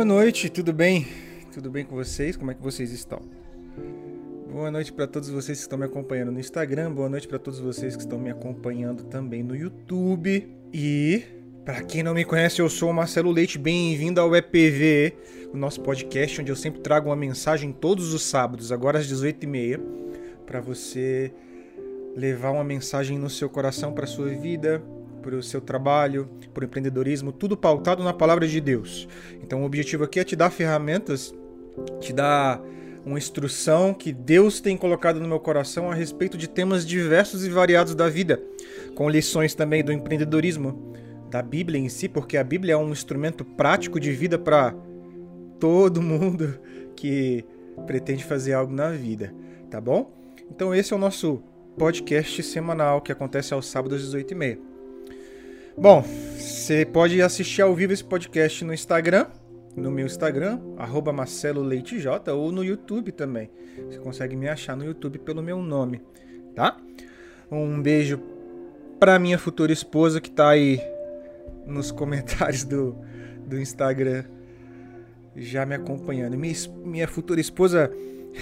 Boa noite, tudo bem? Tudo bem com vocês? Como é que vocês estão? Boa noite para todos vocês que estão me acompanhando no Instagram, boa noite para todos vocês que estão me acompanhando também no YouTube. E para quem não me conhece, eu sou o Marcelo Leite, bem-vindo ao EPV, o nosso podcast onde eu sempre trago uma mensagem todos os sábados, agora às 18h30, para você levar uma mensagem no seu coração para sua vida, para o seu trabalho, para o empreendedorismo, tudo pautado na palavra de Deus. Então o objetivo aqui é te dar ferramentas, te dar uma instrução que Deus tem colocado no meu coração a respeito de temas diversos e variados da vida, com lições também do empreendedorismo, da Bíblia em si, porque a Bíblia é um instrumento prático de vida para todo mundo que pretende fazer algo na vida, tá bom? Então esse é o nosso podcast semanal que acontece aos sábados às 18h30. Bom, você pode assistir ao vivo esse podcast no Instagram, no meu Instagram, arroba Marcelo Leite J, ou no YouTube também. Você consegue me achar no YouTube pelo meu nome, tá? Um beijo para minha futura esposa que tá aí nos comentários do, do Instagram já me acompanhando. Minha, minha futura esposa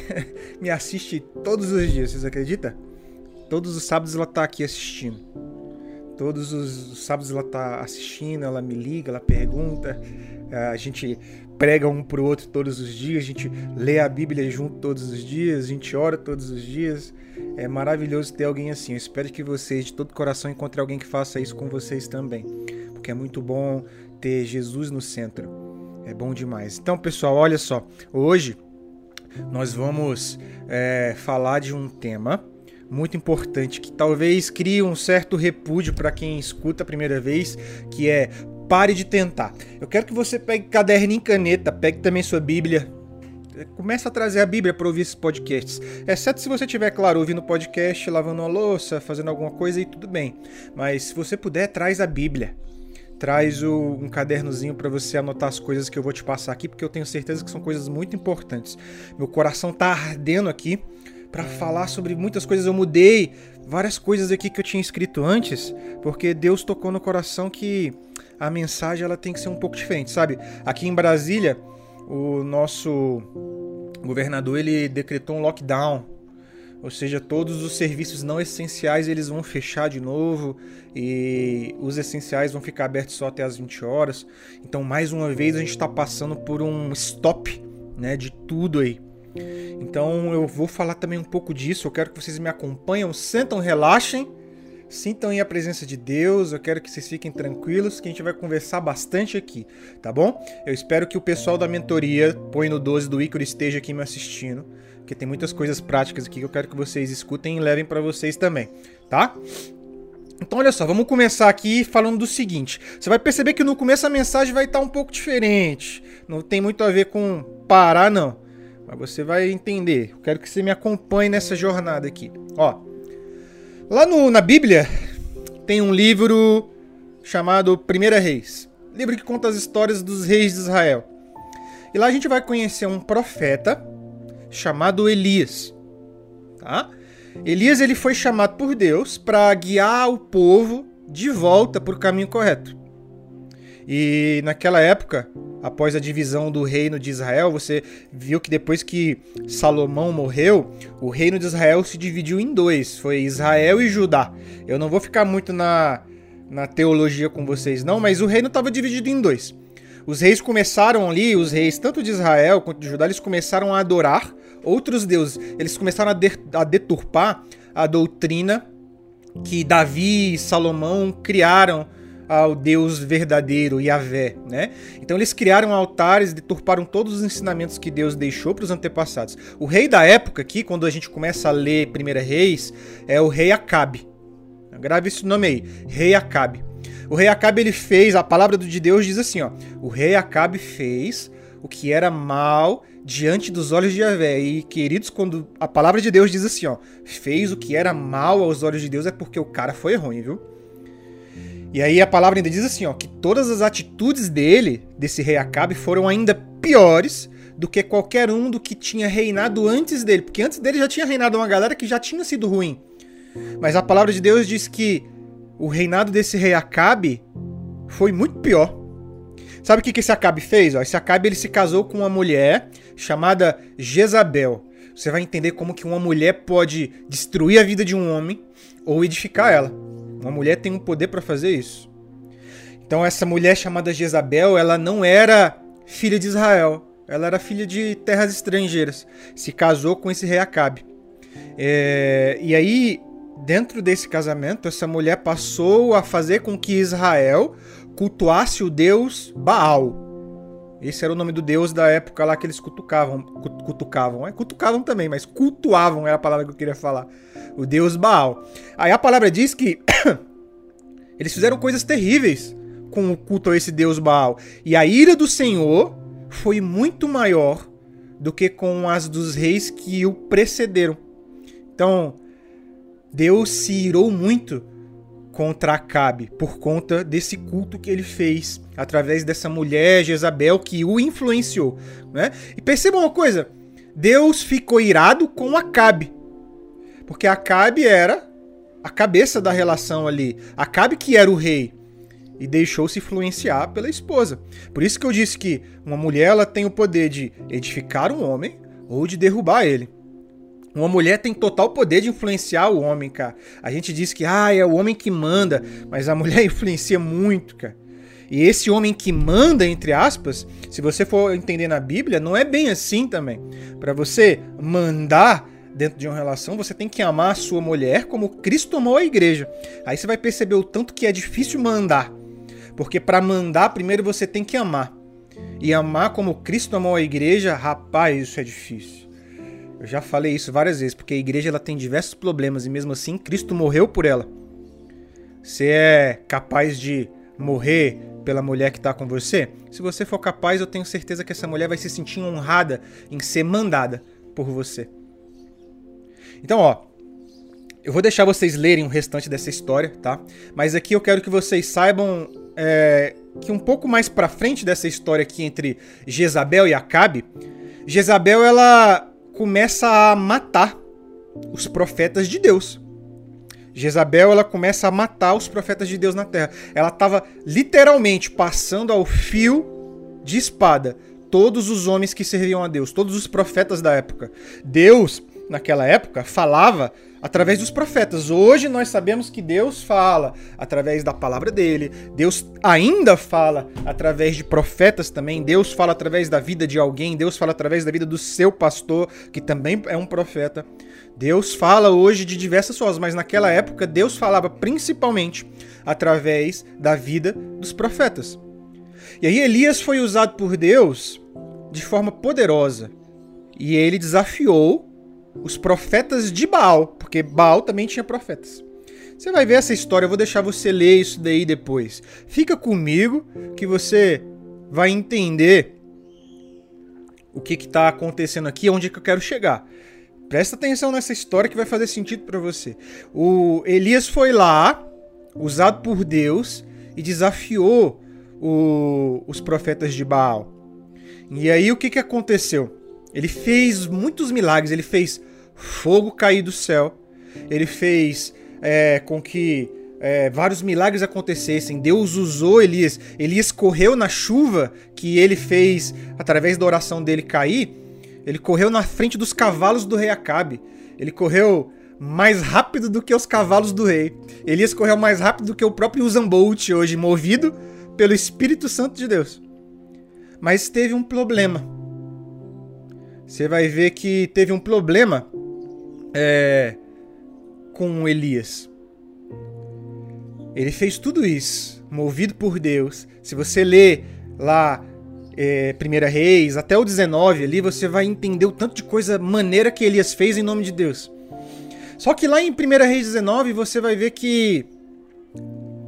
me assiste todos os dias, vocês acreditam? Todos os sábados ela tá aqui assistindo. Todos os sábados ela tá assistindo, ela me liga, ela pergunta. A gente prega um pro outro todos os dias, a gente lê a Bíblia junto todos os dias, a gente ora todos os dias. É maravilhoso ter alguém assim. Eu espero que vocês, de todo coração, encontrem alguém que faça isso com vocês também. Porque é muito bom ter Jesus no centro. É bom demais. Então, pessoal, olha só. Hoje nós vamos é, falar de um tema muito importante que talvez crie um certo repúdio para quem escuta a primeira vez, que é pare de tentar. Eu quero que você pegue caderno e caneta, pegue também sua Bíblia. Começa a trazer a Bíblia para ouvir esses podcasts. Exceto se você tiver, claro, ouvindo podcast, lavando uma louça, fazendo alguma coisa e tudo bem. Mas se você puder, traz a Bíblia. Traz o, um cadernozinho para você anotar as coisas que eu vou te passar aqui, porque eu tenho certeza que são coisas muito importantes. Meu coração tá ardendo aqui para falar sobre muitas coisas. Eu mudei várias coisas aqui que eu tinha escrito antes, porque Deus tocou no coração que a mensagem ela tem que ser um pouco diferente, sabe? Aqui em Brasília, o nosso governador ele decretou um lockdown, ou seja, todos os serviços não essenciais eles vão fechar de novo e os essenciais vão ficar abertos só até as 20 horas. Então, mais uma vez a gente está passando por um stop, né, de tudo aí. Então eu vou falar também um pouco disso. Eu quero que vocês me acompanhem, sentam, relaxem, sintam aí a presença de Deus. Eu quero que vocês fiquem tranquilos, que a gente vai conversar bastante aqui, tá bom? Eu espero que o pessoal da mentoria, põe no 12 do Ícaro, esteja aqui me assistindo, porque tem muitas coisas práticas aqui que eu quero que vocês escutem e levem para vocês também, tá? Então, olha só, vamos começar aqui falando do seguinte. Você vai perceber que no começo a mensagem vai estar um pouco diferente. Não tem muito a ver com parar, não. Mas você vai entender. Eu quero que você me acompanhe nessa jornada aqui. Ó, lá no, na Bíblia tem um livro chamado Primeira Reis. Livro que conta as histórias dos reis de Israel. E lá a gente vai conhecer um profeta chamado Elias. Tá? Elias ele foi chamado por Deus para guiar o povo de volta para o caminho correto. E naquela época, após a divisão do reino de Israel, você viu que depois que Salomão morreu, o reino de Israel se dividiu em dois: foi Israel e Judá. Eu não vou ficar muito na, na teologia com vocês, não, mas o reino estava dividido em dois. Os reis começaram ali, os reis tanto de Israel quanto de Judá, eles começaram a adorar outros deuses. Eles começaram a, de, a deturpar a doutrina que Davi e Salomão criaram ao Deus verdadeiro, Yahvé, né? Então eles criaram altares, deturparam todos os ensinamentos que Deus deixou para os antepassados. O rei da época aqui, quando a gente começa a ler Primeira Reis, é o rei Acabe. Grave esse nome aí, rei Acabe. O rei Acabe ele fez, a palavra de Deus diz assim, ó: O rei Acabe fez o que era mal diante dos olhos de Yahvé. E queridos, quando a palavra de Deus diz assim, ó, fez o que era mal aos olhos de Deus é porque o cara foi ruim, viu? E aí a palavra ainda diz assim, ó, que todas as atitudes dele, desse rei Acabe, foram ainda piores do que qualquer um do que tinha reinado antes dele, porque antes dele já tinha reinado uma galera que já tinha sido ruim. Mas a palavra de Deus diz que o reinado desse rei Acabe foi muito pior. Sabe o que, que esse Acabe fez? Ó, esse Acabe ele se casou com uma mulher chamada Jezabel. Você vai entender como que uma mulher pode destruir a vida de um homem ou edificar ela. Uma mulher tem um poder para fazer isso. Então essa mulher chamada Jezabel, ela não era filha de Israel. Ela era filha de terras estrangeiras. Se casou com esse rei Acabe. É, e aí, dentro desse casamento, essa mulher passou a fazer com que Israel cultuasse o deus Baal. Esse era o nome do deus da época lá que eles cutucavam. Cutucavam, é? Cutucavam também, mas cultuavam era a palavra que eu queria falar. O deus Baal. Aí a palavra diz que eles fizeram coisas terríveis com o culto a esse deus Baal. E a ira do Senhor foi muito maior do que com as dos reis que o precederam. Então, Deus se irou muito contra Acabe por conta desse culto que ele fez através dessa mulher Jezabel que o influenciou, né? E perceba uma coisa, Deus ficou irado com Acabe, porque Acabe era a cabeça da relação ali, Acabe que era o rei e deixou-se influenciar pela esposa. Por isso que eu disse que uma mulher ela tem o poder de edificar um homem ou de derrubar ele. Uma mulher tem total poder de influenciar o homem, cara. A gente diz que ah, é o homem que manda, mas a mulher influencia muito, cara. E esse homem que manda, entre aspas, se você for entender na Bíblia, não é bem assim também. Para você mandar dentro de uma relação, você tem que amar a sua mulher como Cristo amou a igreja. Aí você vai perceber o tanto que é difícil mandar. Porque para mandar, primeiro você tem que amar. E amar como Cristo amou a igreja, rapaz, isso é difícil. Eu já falei isso várias vezes, porque a igreja ela tem diversos problemas e mesmo assim Cristo morreu por ela. Você é capaz de morrer pela mulher que está com você? Se você for capaz, eu tenho certeza que essa mulher vai se sentir honrada em ser mandada por você. Então, ó, eu vou deixar vocês lerem o restante dessa história, tá? Mas aqui eu quero que vocês saibam é, que um pouco mais para frente dessa história aqui entre Jezabel e Acabe, Jezabel ela começa a matar os profetas de Deus. Jezabel ela começa a matar os profetas de Deus na terra. Ela estava literalmente passando ao fio de espada todos os homens que serviam a Deus, todos os profetas da época. Deus, naquela época, falava através dos profetas. Hoje nós sabemos que Deus fala através da palavra dele. Deus ainda fala através de profetas também. Deus fala através da vida de alguém. Deus fala através da vida do seu pastor, que também é um profeta. Deus fala hoje de diversas formas, mas naquela época Deus falava principalmente através da vida dos profetas. E aí Elias foi usado por Deus de forma poderosa. E ele desafiou os profetas de Baal, porque Baal também tinha profetas. Você vai ver essa história, eu vou deixar você ler isso daí depois. Fica comigo que você vai entender o que está acontecendo aqui, onde que eu quero chegar. Presta atenção nessa história que vai fazer sentido para você. O Elias foi lá, usado por Deus, e desafiou o, os profetas de Baal. E aí o que, que aconteceu? Ele fez muitos milagres, ele fez fogo cair do céu, ele fez é, com que é, vários milagres acontecessem. Deus usou Elias. Elias correu na chuva que ele fez através da oração dele cair. Ele correu na frente dos cavalos do rei Acabe. Ele correu mais rápido do que os cavalos do rei. Elias correu mais rápido do que o próprio Usain Bolt hoje, movido pelo Espírito Santo de Deus. Mas teve um problema. Você vai ver que teve um problema é, com Elias. Ele fez tudo isso, movido por Deus. Se você ler lá é, Primeira Reis, até o 19 ali, você vai entender o tanto de coisa maneira que Elias fez em nome de Deus. Só que lá em Primeira Reis 19 você vai ver que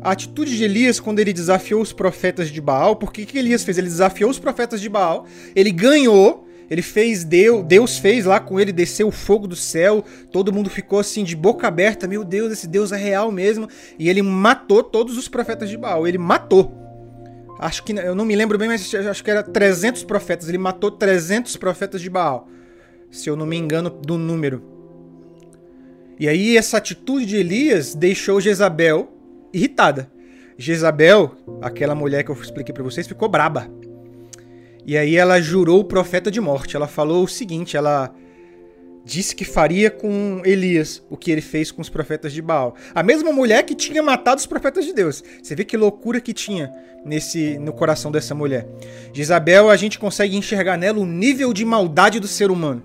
a atitude de Elias quando ele desafiou os profetas de Baal, porque que Elias fez? Ele desafiou os profetas de Baal, ele ganhou, ele fez Deus, Deus fez lá com ele descer o fogo do céu. Todo mundo ficou assim de boca aberta. Meu Deus, esse Deus é real mesmo. E ele matou todos os profetas de Baal. Ele matou. Acho que eu não me lembro bem, mas acho que era 300 profetas. Ele matou 300 profetas de Baal. Se eu não me engano do número. E aí essa atitude de Elias deixou Jezabel irritada. Jezabel, aquela mulher que eu expliquei para vocês, ficou braba. E aí ela jurou o profeta de morte. Ela falou o seguinte, ela disse que faria com Elias o que ele fez com os profetas de Baal. A mesma mulher que tinha matado os profetas de Deus. Você vê que loucura que tinha nesse no coração dessa mulher. Jezabel, a gente consegue enxergar nela o nível de maldade do ser humano.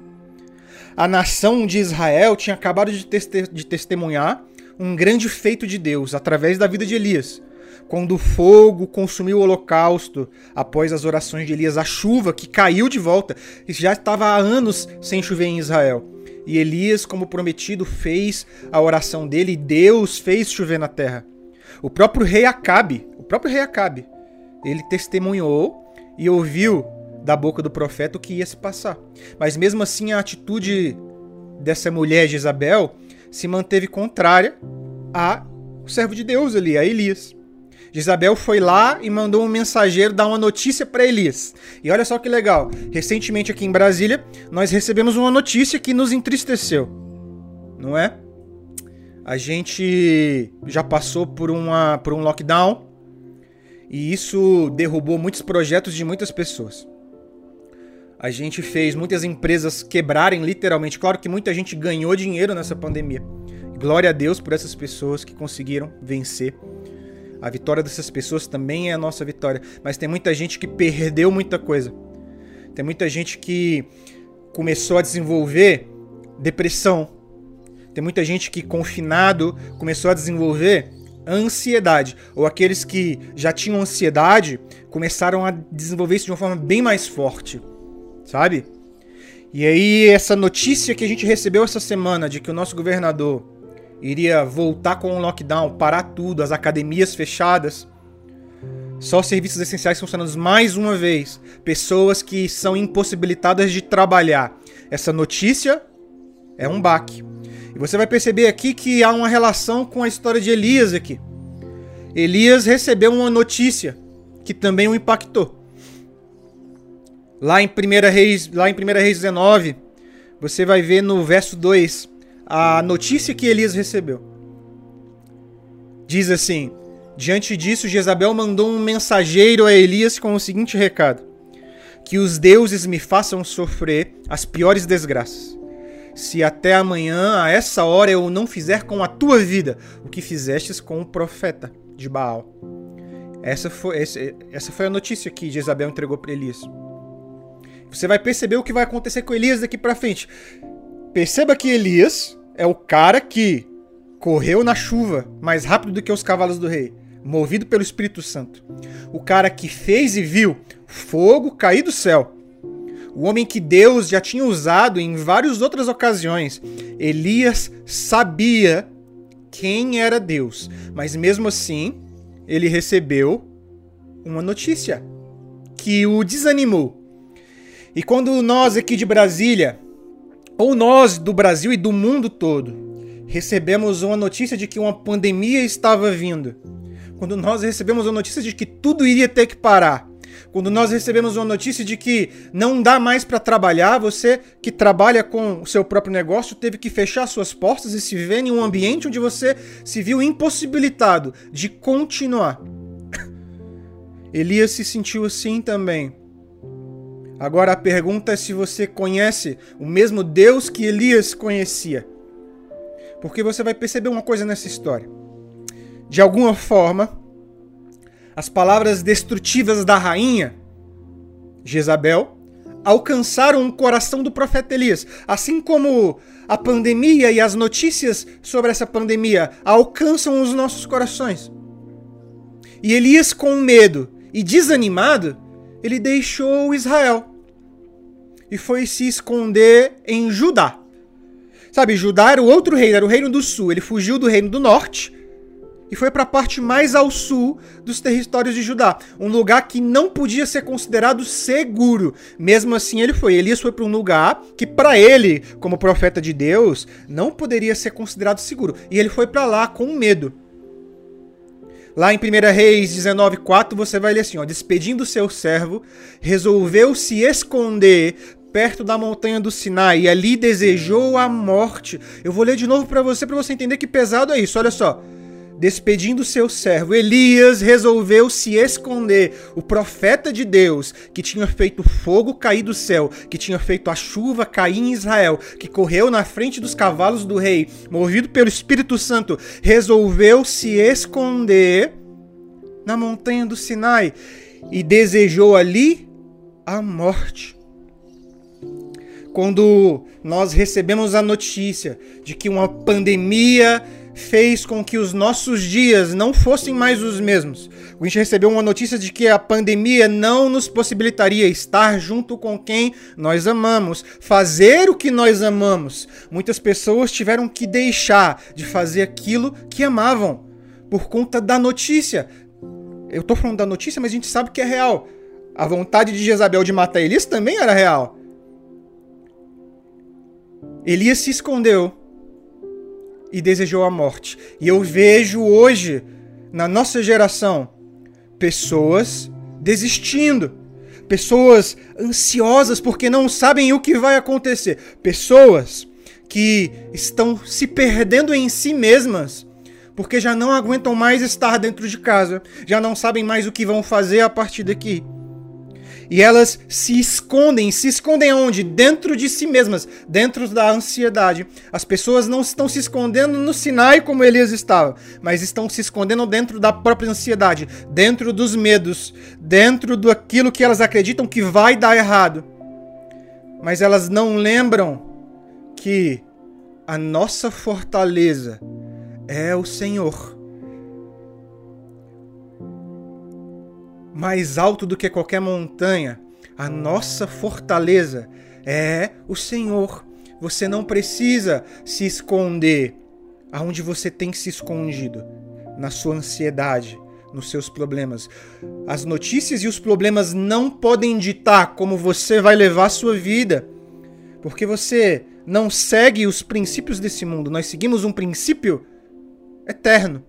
A nação de Israel tinha acabado de, de testemunhar um grande feito de Deus através da vida de Elias quando o fogo consumiu o holocausto, após as orações de Elias, a chuva que caiu de volta, e já estava há anos sem chover em Israel. E Elias, como prometido, fez a oração dele e Deus fez chover na terra. O próprio rei Acabe, o próprio rei Acabe, ele testemunhou e ouviu da boca do profeta o que ia se passar. Mas mesmo assim a atitude dessa mulher Jezabel se manteve contrária a servo de Deus ali, a Elias. Isabel foi lá e mandou um mensageiro dar uma notícia para Elias. E olha só que legal. Recentemente aqui em Brasília, nós recebemos uma notícia que nos entristeceu. Não é? A gente já passou por, uma, por um lockdown e isso derrubou muitos projetos de muitas pessoas. A gente fez muitas empresas quebrarem literalmente. Claro que muita gente ganhou dinheiro nessa pandemia. Glória a Deus por essas pessoas que conseguiram vencer a vitória dessas pessoas também é a nossa vitória. Mas tem muita gente que perdeu muita coisa. Tem muita gente que começou a desenvolver depressão. Tem muita gente que, confinado, começou a desenvolver ansiedade. Ou aqueles que já tinham ansiedade começaram a desenvolver isso de uma forma bem mais forte. Sabe? E aí, essa notícia que a gente recebeu essa semana de que o nosso governador iria voltar com o lockdown, parar tudo, as academias fechadas. Só serviços essenciais funcionando mais uma vez. Pessoas que são impossibilitadas de trabalhar. Essa notícia é um baque. E você vai perceber aqui que há uma relação com a história de Elias aqui. Elias recebeu uma notícia que também o impactou. Lá em 1 Reis, lá em 1 Reis 19, você vai ver no verso 2 a notícia que Elias recebeu. Diz assim: Diante disso, Jezabel mandou um mensageiro a Elias com o seguinte recado: Que os deuses me façam sofrer as piores desgraças. Se até amanhã, a essa hora, eu não fizer com a tua vida o que fizestes com o profeta de Baal. Essa foi, essa foi a notícia que Jezabel entregou para Elias. Você vai perceber o que vai acontecer com Elias daqui para frente. Perceba que Elias é o cara que correu na chuva mais rápido do que os cavalos do rei, movido pelo Espírito Santo. O cara que fez e viu fogo cair do céu. O homem que Deus já tinha usado em várias outras ocasiões. Elias sabia quem era Deus, mas mesmo assim, ele recebeu uma notícia que o desanimou. E quando nós aqui de Brasília ou nós do Brasil e do mundo todo recebemos uma notícia de que uma pandemia estava vindo, quando nós recebemos a notícia de que tudo iria ter que parar, quando nós recebemos uma notícia de que não dá mais para trabalhar, você que trabalha com o seu próprio negócio teve que fechar suas portas e se ver em um ambiente onde você se viu impossibilitado de continuar. Elias se sentiu assim também. Agora a pergunta é se você conhece o mesmo Deus que Elias conhecia. Porque você vai perceber uma coisa nessa história. De alguma forma, as palavras destrutivas da rainha Jezabel alcançaram o coração do profeta Elias, assim como a pandemia e as notícias sobre essa pandemia alcançam os nossos corações. E Elias, com medo e desanimado, ele deixou Israel e foi se esconder em Judá. Sabe, Judá era o outro reino, era o reino do sul. Ele fugiu do reino do norte e foi para a parte mais ao sul dos territórios de Judá, um lugar que não podia ser considerado seguro. Mesmo assim, ele foi. Elias foi para um lugar que para ele, como profeta de Deus, não poderia ser considerado seguro. E ele foi para lá com medo. Lá em 1 Reis 19:4 você vai ler assim, ó, despedindo seu servo, resolveu se esconder perto da montanha do Sinai e ali desejou a morte. Eu vou ler de novo para você para você entender que pesado é isso. Olha só. Despedindo seu servo, Elias resolveu se esconder. O profeta de Deus, que tinha feito fogo cair do céu, que tinha feito a chuva cair em Israel, que correu na frente dos cavalos do rei, movido pelo Espírito Santo, resolveu se esconder na montanha do Sinai e desejou ali a morte. Quando nós recebemos a notícia de que uma pandemia fez com que os nossos dias não fossem mais os mesmos. A gente recebeu uma notícia de que a pandemia não nos possibilitaria estar junto com quem nós amamos, fazer o que nós amamos. Muitas pessoas tiveram que deixar de fazer aquilo que amavam por conta da notícia. Eu tô falando da notícia, mas a gente sabe que é real. A vontade de Jezabel de matar Elias também era real. Elias se escondeu e desejou a morte. E eu vejo hoje, na nossa geração, pessoas desistindo, pessoas ansiosas porque não sabem o que vai acontecer, pessoas que estão se perdendo em si mesmas porque já não aguentam mais estar dentro de casa, já não sabem mais o que vão fazer a partir daqui. E elas se escondem, se escondem onde? Dentro de si mesmas, dentro da ansiedade. As pessoas não estão se escondendo no Sinai como Elias estava, mas estão se escondendo dentro da própria ansiedade, dentro dos medos, dentro daquilo que elas acreditam que vai dar errado. Mas elas não lembram que a nossa fortaleza é o Senhor. Mais alto do que qualquer montanha. A nossa fortaleza é o Senhor. Você não precisa se esconder aonde você tem se escondido na sua ansiedade, nos seus problemas. As notícias e os problemas não podem ditar como você vai levar a sua vida, porque você não segue os princípios desse mundo. Nós seguimos um princípio eterno.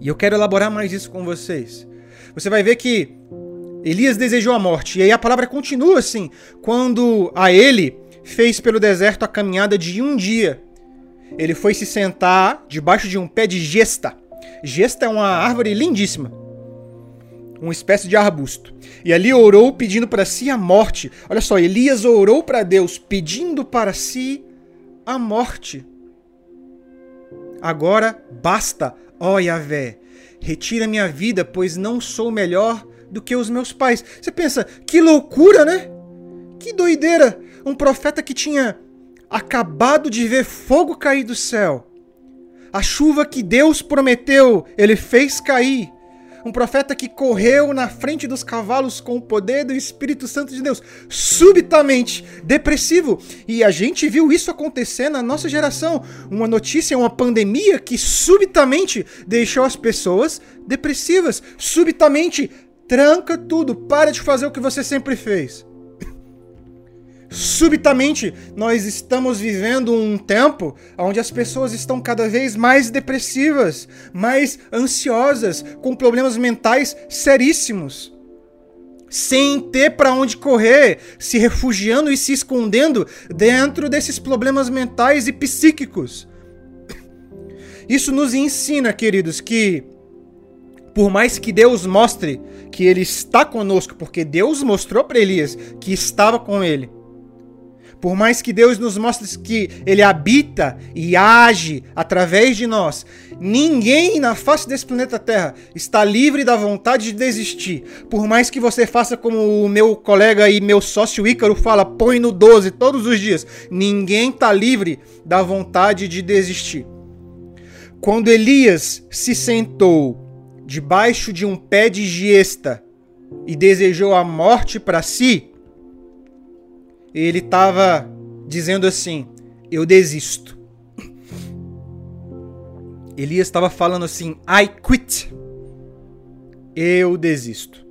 E eu quero elaborar mais isso com vocês você vai ver que Elias desejou a morte. E aí a palavra continua assim: quando a ele fez pelo deserto a caminhada de um dia, ele foi se sentar debaixo de um pé de gesta. Gesta é uma árvore lindíssima, uma espécie de arbusto. E ali orou pedindo para si a morte. Olha só, Elias orou para Deus pedindo para si a morte. Agora basta, ó Yahvé, Retira minha vida, pois não sou melhor do que os meus pais. Você pensa, que loucura, né? Que doideira! Um profeta que tinha acabado de ver fogo cair do céu. A chuva que Deus prometeu, ele fez cair um profeta que correu na frente dos cavalos com o poder do Espírito Santo de Deus, subitamente depressivo. E a gente viu isso acontecer na nossa geração. Uma notícia, uma pandemia que subitamente deixou as pessoas depressivas. Subitamente tranca tudo, para de fazer o que você sempre fez. Subitamente, nós estamos vivendo um tempo onde as pessoas estão cada vez mais depressivas, mais ansiosas, com problemas mentais seríssimos. Sem ter para onde correr, se refugiando e se escondendo dentro desses problemas mentais e psíquicos. Isso nos ensina, queridos, que por mais que Deus mostre que ele está conosco, porque Deus mostrou para Elias que estava com ele, por mais que Deus nos mostre que Ele habita e age através de nós, ninguém na face desse planeta Terra está livre da vontade de desistir. Por mais que você faça como o meu colega e meu sócio Ícaro fala, põe no 12 todos os dias, ninguém está livre da vontade de desistir. Quando Elias se sentou debaixo de um pé de giesta e desejou a morte para si, ele estava dizendo assim: Eu desisto. Elias estava falando assim: I quit. Eu desisto.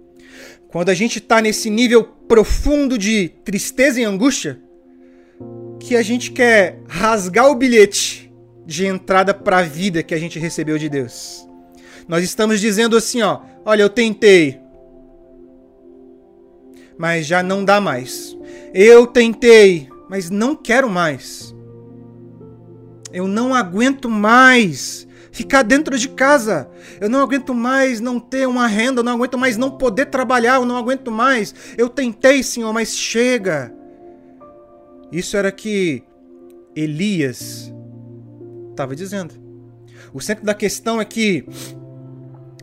Quando a gente está nesse nível profundo de tristeza e angústia, que a gente quer rasgar o bilhete de entrada para a vida que a gente recebeu de Deus. Nós estamos dizendo assim, ó, olha, eu tentei, mas já não dá mais. Eu tentei, mas não quero mais. Eu não aguento mais ficar dentro de casa. Eu não aguento mais não ter uma renda, eu não aguento mais não poder trabalhar, eu não aguento mais. Eu tentei, Senhor, mas chega. Isso era que Elias estava dizendo. O centro da questão é que,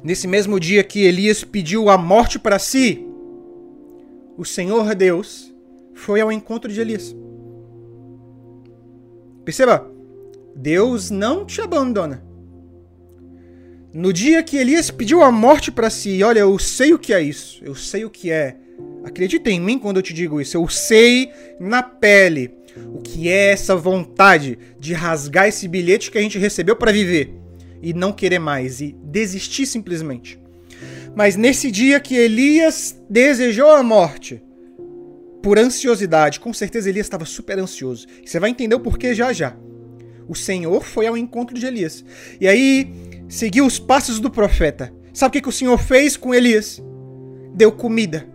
nesse mesmo dia que Elias pediu a morte para si, o Senhor Deus foi ao encontro de Elias. Perceba, Deus não te abandona. No dia que Elias pediu a morte para si, olha, eu sei o que é isso, eu sei o que é. Acredita em mim quando eu te digo isso, eu sei na pele o que é essa vontade de rasgar esse bilhete que a gente recebeu para viver e não querer mais e desistir simplesmente. Mas nesse dia que Elias desejou a morte, por ansiosidade, com certeza Elias estava super ansioso. Você vai entender o porquê já já. O Senhor foi ao encontro de Elias. E aí seguiu os passos do profeta. Sabe o que, que o Senhor fez com Elias? Deu comida,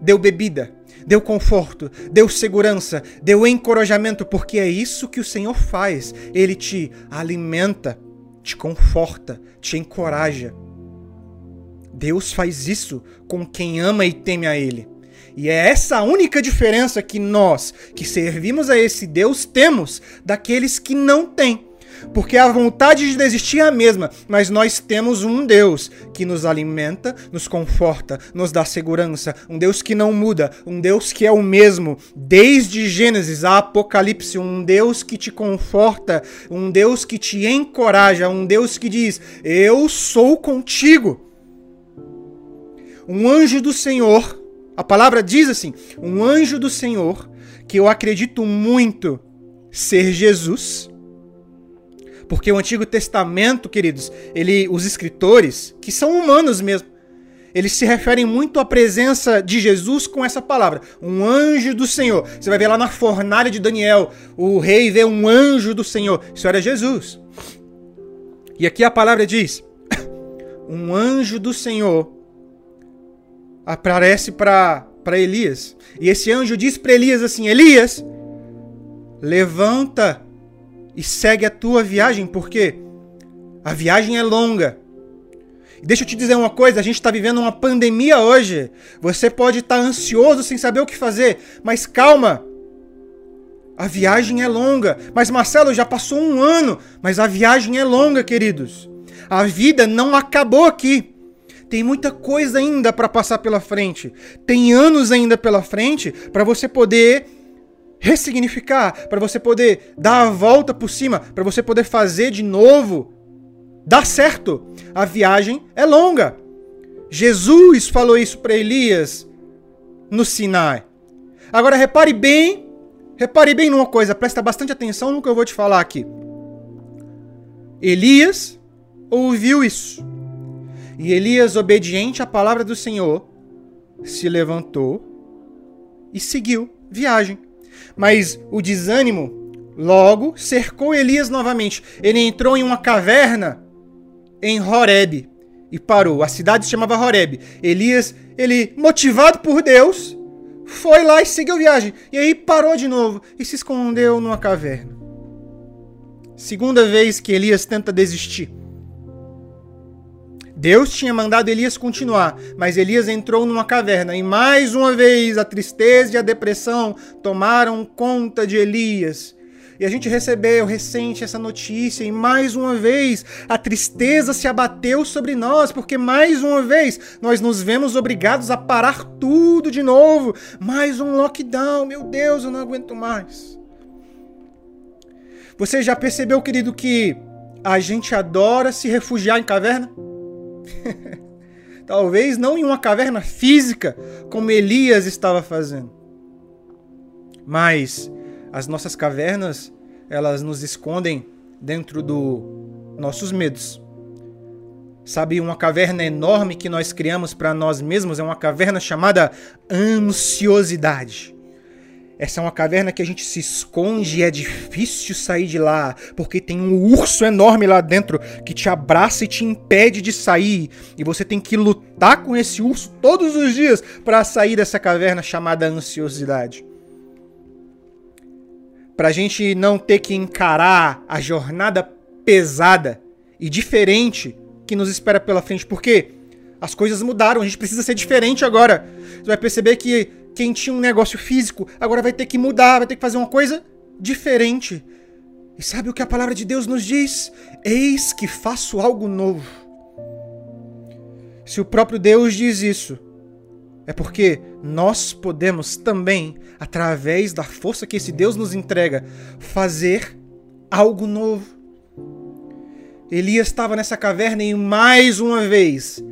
deu bebida, deu conforto, deu segurança, deu encorajamento, porque é isso que o Senhor faz. Ele te alimenta, te conforta, te encoraja. Deus faz isso com quem ama e teme a Ele. E é essa única diferença que nós, que servimos a esse Deus, temos daqueles que não têm. Porque a vontade de desistir é a mesma, mas nós temos um Deus que nos alimenta, nos conforta, nos dá segurança, um Deus que não muda, um Deus que é o mesmo desde Gênesis a Apocalipse, um Deus que te conforta, um Deus que te encoraja, um Deus que diz: Eu sou contigo. Um anjo do Senhor a palavra diz assim: um anjo do Senhor, que eu acredito muito ser Jesus. Porque o Antigo Testamento, queridos, ele, os escritores, que são humanos mesmo, eles se referem muito à presença de Jesus com essa palavra, um anjo do Senhor. Você vai ver lá na fornalha de Daniel, o rei vê um anjo do Senhor. Isso era Jesus. E aqui a palavra diz: um anjo do Senhor aparece para Elias. E esse anjo diz para Elias assim: Elias, levanta e segue a tua viagem, porque a viagem é longa. Deixa eu te dizer uma coisa: a gente está vivendo uma pandemia hoje. Você pode estar tá ansioso sem saber o que fazer, mas calma. A viagem é longa. Mas Marcelo, já passou um ano. Mas a viagem é longa, queridos. A vida não acabou aqui. Tem muita coisa ainda para passar pela frente. Tem anos ainda pela frente para você poder ressignificar, para você poder dar a volta por cima, para você poder fazer de novo. Dá certo. A viagem é longa. Jesus falou isso para Elias no Sinai. Agora repare bem, repare bem numa coisa, presta bastante atenção no que eu vou te falar aqui. Elias ouviu isso. E Elias, obediente à palavra do Senhor, se levantou e seguiu viagem. Mas o desânimo logo cercou Elias novamente. Ele entrou em uma caverna em Horeb e parou. A cidade se chamava Horeb. Elias, ele motivado por Deus, foi lá e seguiu viagem. E aí parou de novo e se escondeu numa caverna. Segunda vez que Elias tenta desistir. Deus tinha mandado Elias continuar, mas Elias entrou numa caverna e mais uma vez a tristeza e a depressão tomaram conta de Elias. E a gente recebeu recente essa notícia, e mais uma vez a tristeza se abateu sobre nós, porque mais uma vez nós nos vemos obrigados a parar tudo de novo. Mais um lockdown, meu Deus, eu não aguento mais. Você já percebeu, querido, que a gente adora se refugiar em caverna? Talvez não em uma caverna física, como Elias estava fazendo. Mas as nossas cavernas, elas nos escondem dentro dos nossos medos. Sabe, uma caverna enorme que nós criamos para nós mesmos é uma caverna chamada ansiosidade. Essa é uma caverna que a gente se esconde e é difícil sair de lá, porque tem um urso enorme lá dentro que te abraça e te impede de sair. E você tem que lutar com esse urso todos os dias para sair dessa caverna chamada ansiosidade. Para a gente não ter que encarar a jornada pesada e diferente que nos espera pela frente, porque as coisas mudaram, a gente precisa ser diferente agora. Você vai perceber que quem tinha um negócio físico agora vai ter que mudar, vai ter que fazer uma coisa diferente. E sabe o que a palavra de Deus nos diz? Eis que faço algo novo. Se o próprio Deus diz isso, é porque nós podemos também, através da força que esse Deus nos entrega, fazer algo novo. Elias estava nessa caverna e mais uma vez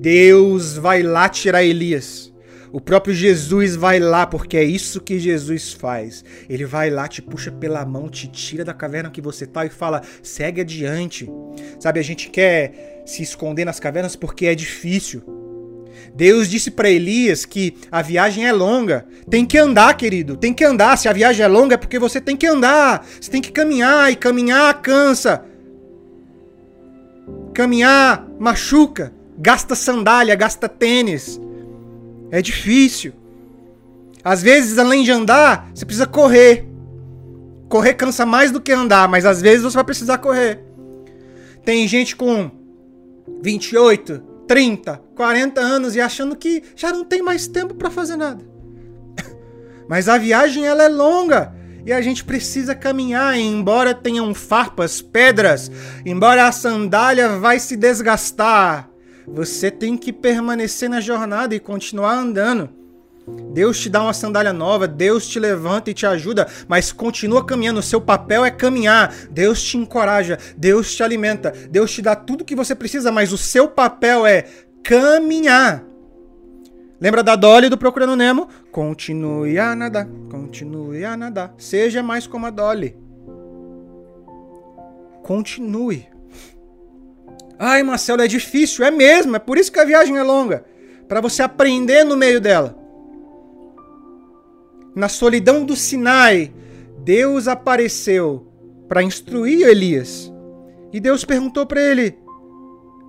Deus vai lá tirar Elias. O próprio Jesus vai lá, porque é isso que Jesus faz. Ele vai lá, te puxa pela mão, te tira da caverna que você tá e fala: segue adiante. Sabe, a gente quer se esconder nas cavernas porque é difícil. Deus disse para Elias que a viagem é longa. Tem que andar, querido. Tem que andar. Se a viagem é longa é porque você tem que andar. Você tem que caminhar e caminhar cansa. Caminhar machuca. Gasta sandália, gasta tênis. É difícil. Às vezes, além de andar, você precisa correr. Correr cansa mais do que andar, mas às vezes você vai precisar correr. Tem gente com 28, 30, 40 anos e achando que já não tem mais tempo para fazer nada. Mas a viagem ela é longa e a gente precisa caminhar, embora tenham farpas, pedras, embora a sandália vai se desgastar, você tem que permanecer na jornada e continuar andando. Deus te dá uma sandália nova, Deus te levanta e te ajuda, mas continua caminhando. O seu papel é caminhar. Deus te encoraja, Deus te alimenta, Deus te dá tudo que você precisa, mas o seu papel é caminhar. Lembra da Dolly do Procurando Nemo? Continue a nadar, continue a nadar. Seja mais como a Dolly. Continue. Ai, Marcelo, é difícil. É mesmo, é por isso que a viagem é longa. Para você aprender no meio dela. Na solidão do Sinai, Deus apareceu para instruir Elias. E Deus perguntou para ele: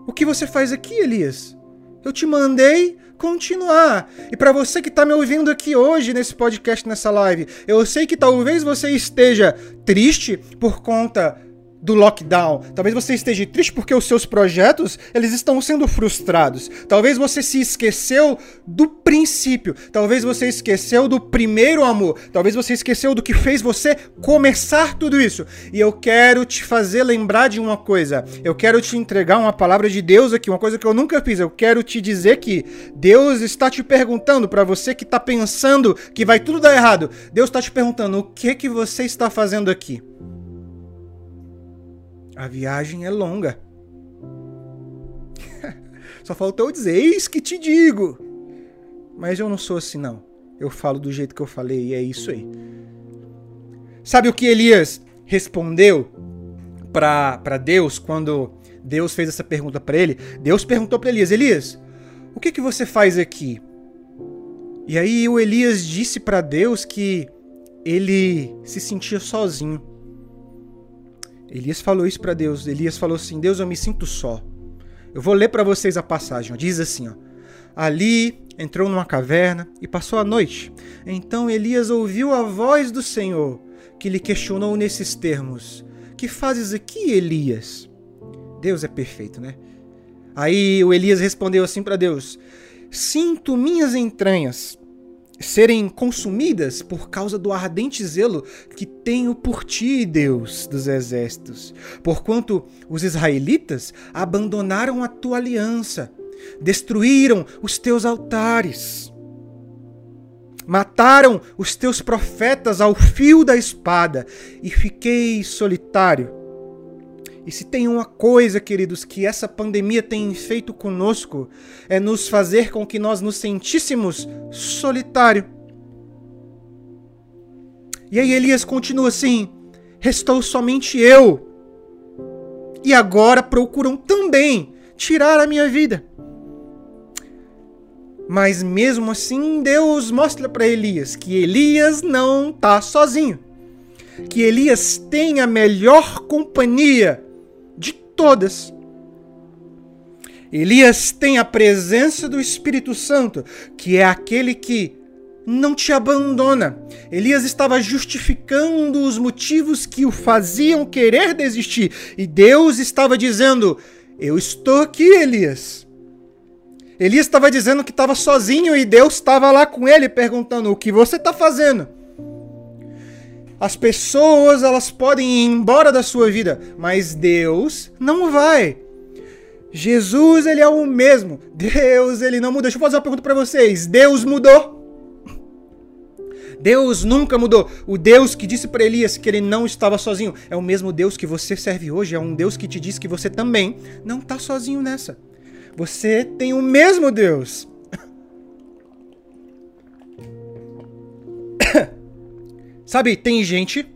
O que você faz aqui, Elias? Eu te mandei continuar. E para você que está me ouvindo aqui hoje nesse podcast, nessa live, eu sei que talvez você esteja triste por conta do lockdown. Talvez você esteja triste porque os seus projetos, eles estão sendo frustrados. Talvez você se esqueceu do princípio. Talvez você esqueceu do primeiro amor. Talvez você esqueceu do que fez você começar tudo isso. E eu quero te fazer lembrar de uma coisa. Eu quero te entregar uma palavra de Deus aqui, uma coisa que eu nunca fiz. Eu quero te dizer que Deus está te perguntando para você que está pensando que vai tudo dar errado. Deus está te perguntando o que que você está fazendo aqui. A viagem é longa. Só faltou dizer, eis que te digo. Mas eu não sou assim, não. Eu falo do jeito que eu falei e é isso aí. Sabe o que Elias respondeu para Deus quando Deus fez essa pergunta para ele? Deus perguntou para Elias: Elias, o que, que você faz aqui? E aí o Elias disse para Deus que ele se sentia sozinho. Elias falou isso para Deus. Elias falou assim: Deus, eu me sinto só. Eu vou ler para vocês a passagem. Diz assim: ó, Ali entrou numa caverna e passou a noite. Então Elias ouviu a voz do Senhor, que lhe questionou nesses termos: Que fazes aqui, Elias? Deus é perfeito, né? Aí o Elias respondeu assim para Deus: Sinto minhas entranhas serem consumidas por causa do ardente zelo que tenho por ti, Deus dos exércitos, porquanto os israelitas abandonaram a tua aliança, destruíram os teus altares, mataram os teus profetas ao fio da espada, e fiquei solitário e se tem uma coisa, queridos, que essa pandemia tem feito conosco, é nos fazer com que nós nos sentíssemos solitário. E aí Elias continua assim: restou somente eu. E agora procuram também tirar a minha vida. Mas mesmo assim, Deus mostra para Elias que Elias não está sozinho. Que Elias tem a melhor companhia todas. Elias tem a presença do Espírito Santo, que é aquele que não te abandona. Elias estava justificando os motivos que o faziam querer desistir. E Deus estava dizendo: Eu estou aqui, Elias. Elias estava dizendo que estava sozinho e Deus estava lá com ele perguntando: O que você está fazendo? As pessoas elas podem ir embora da sua vida, mas Deus não vai. Jesus ele é o mesmo. Deus ele não muda. Deixa eu fazer uma pergunta para vocês. Deus mudou? Deus nunca mudou. O Deus que disse para Elias que ele não estava sozinho é o mesmo Deus que você serve hoje. É um Deus que te diz que você também não está sozinho nessa. Você tem o mesmo Deus. Sabe, tem gente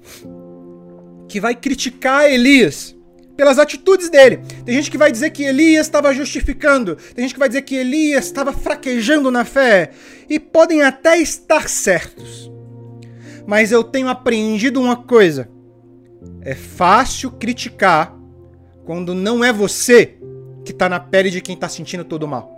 que vai criticar Elias pelas atitudes dele. Tem gente que vai dizer que Elias estava justificando. Tem gente que vai dizer que Elias estava fraquejando na fé. E podem até estar certos mas eu tenho aprendido uma coisa: é fácil criticar quando não é você que está na pele de quem está sentindo todo o mal.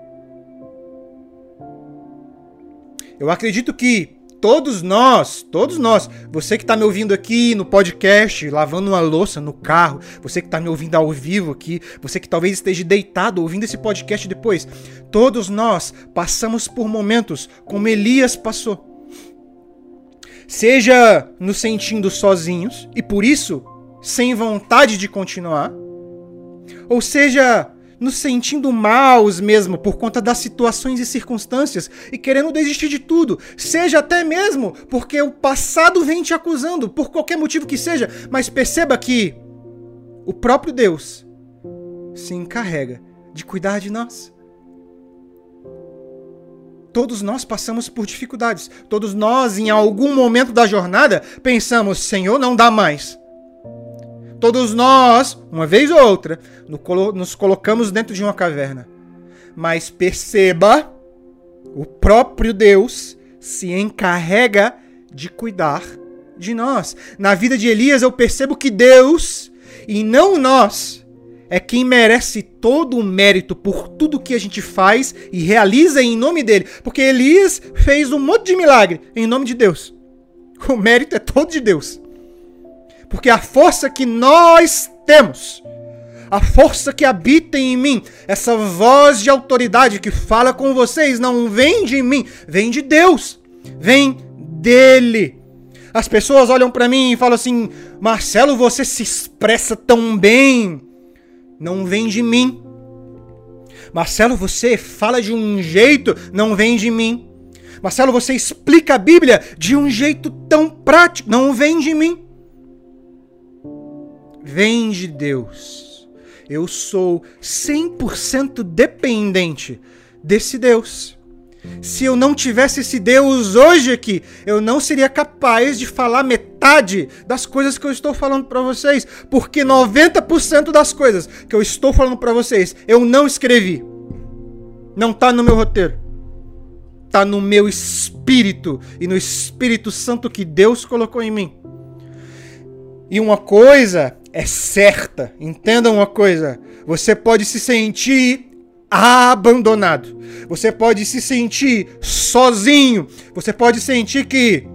Eu acredito que todos nós, todos nós, você que está me ouvindo aqui no podcast, lavando uma louça no carro, você que está me ouvindo ao vivo aqui, você que talvez esteja deitado ouvindo esse podcast depois, todos nós passamos por momentos como Elias passou. Seja nos sentindo sozinhos e por isso sem vontade de continuar, ou seja nos sentindo maus mesmo por conta das situações e circunstâncias e querendo desistir de tudo, seja até mesmo porque o passado vem te acusando por qualquer motivo que seja, mas perceba que o próprio Deus se encarrega de cuidar de nós. Todos nós passamos por dificuldades. Todos nós, em algum momento da jornada, pensamos: Senhor, não dá mais. Todos nós, uma vez ou outra, nos colocamos dentro de uma caverna. Mas perceba, o próprio Deus se encarrega de cuidar de nós. Na vida de Elias, eu percebo que Deus, e não nós, é quem merece todo o mérito por tudo que a gente faz e realiza em nome dele. Porque Elias fez um monte de milagre em nome de Deus. O mérito é todo de Deus. Porque a força que nós temos, a força que habita em mim, essa voz de autoridade que fala com vocês, não vem de mim, vem de Deus. Vem dele. As pessoas olham para mim e falam assim: Marcelo, você se expressa tão bem não vem de mim. Marcelo, você fala de um jeito, não vem de mim. Marcelo, você explica a Bíblia de um jeito tão prático, não vem de mim. Vem de Deus. Eu sou 100% dependente desse Deus. Se eu não tivesse esse Deus hoje aqui, eu não seria capaz de falar metade das coisas que eu estou falando para vocês, porque 90% das coisas que eu estou falando para vocês eu não escrevi. Não tá no meu roteiro. Tá no meu espírito e no Espírito Santo que Deus colocou em mim. E uma coisa é certa, entenda uma coisa, você pode se sentir abandonado. Você pode se sentir sozinho. Você pode sentir que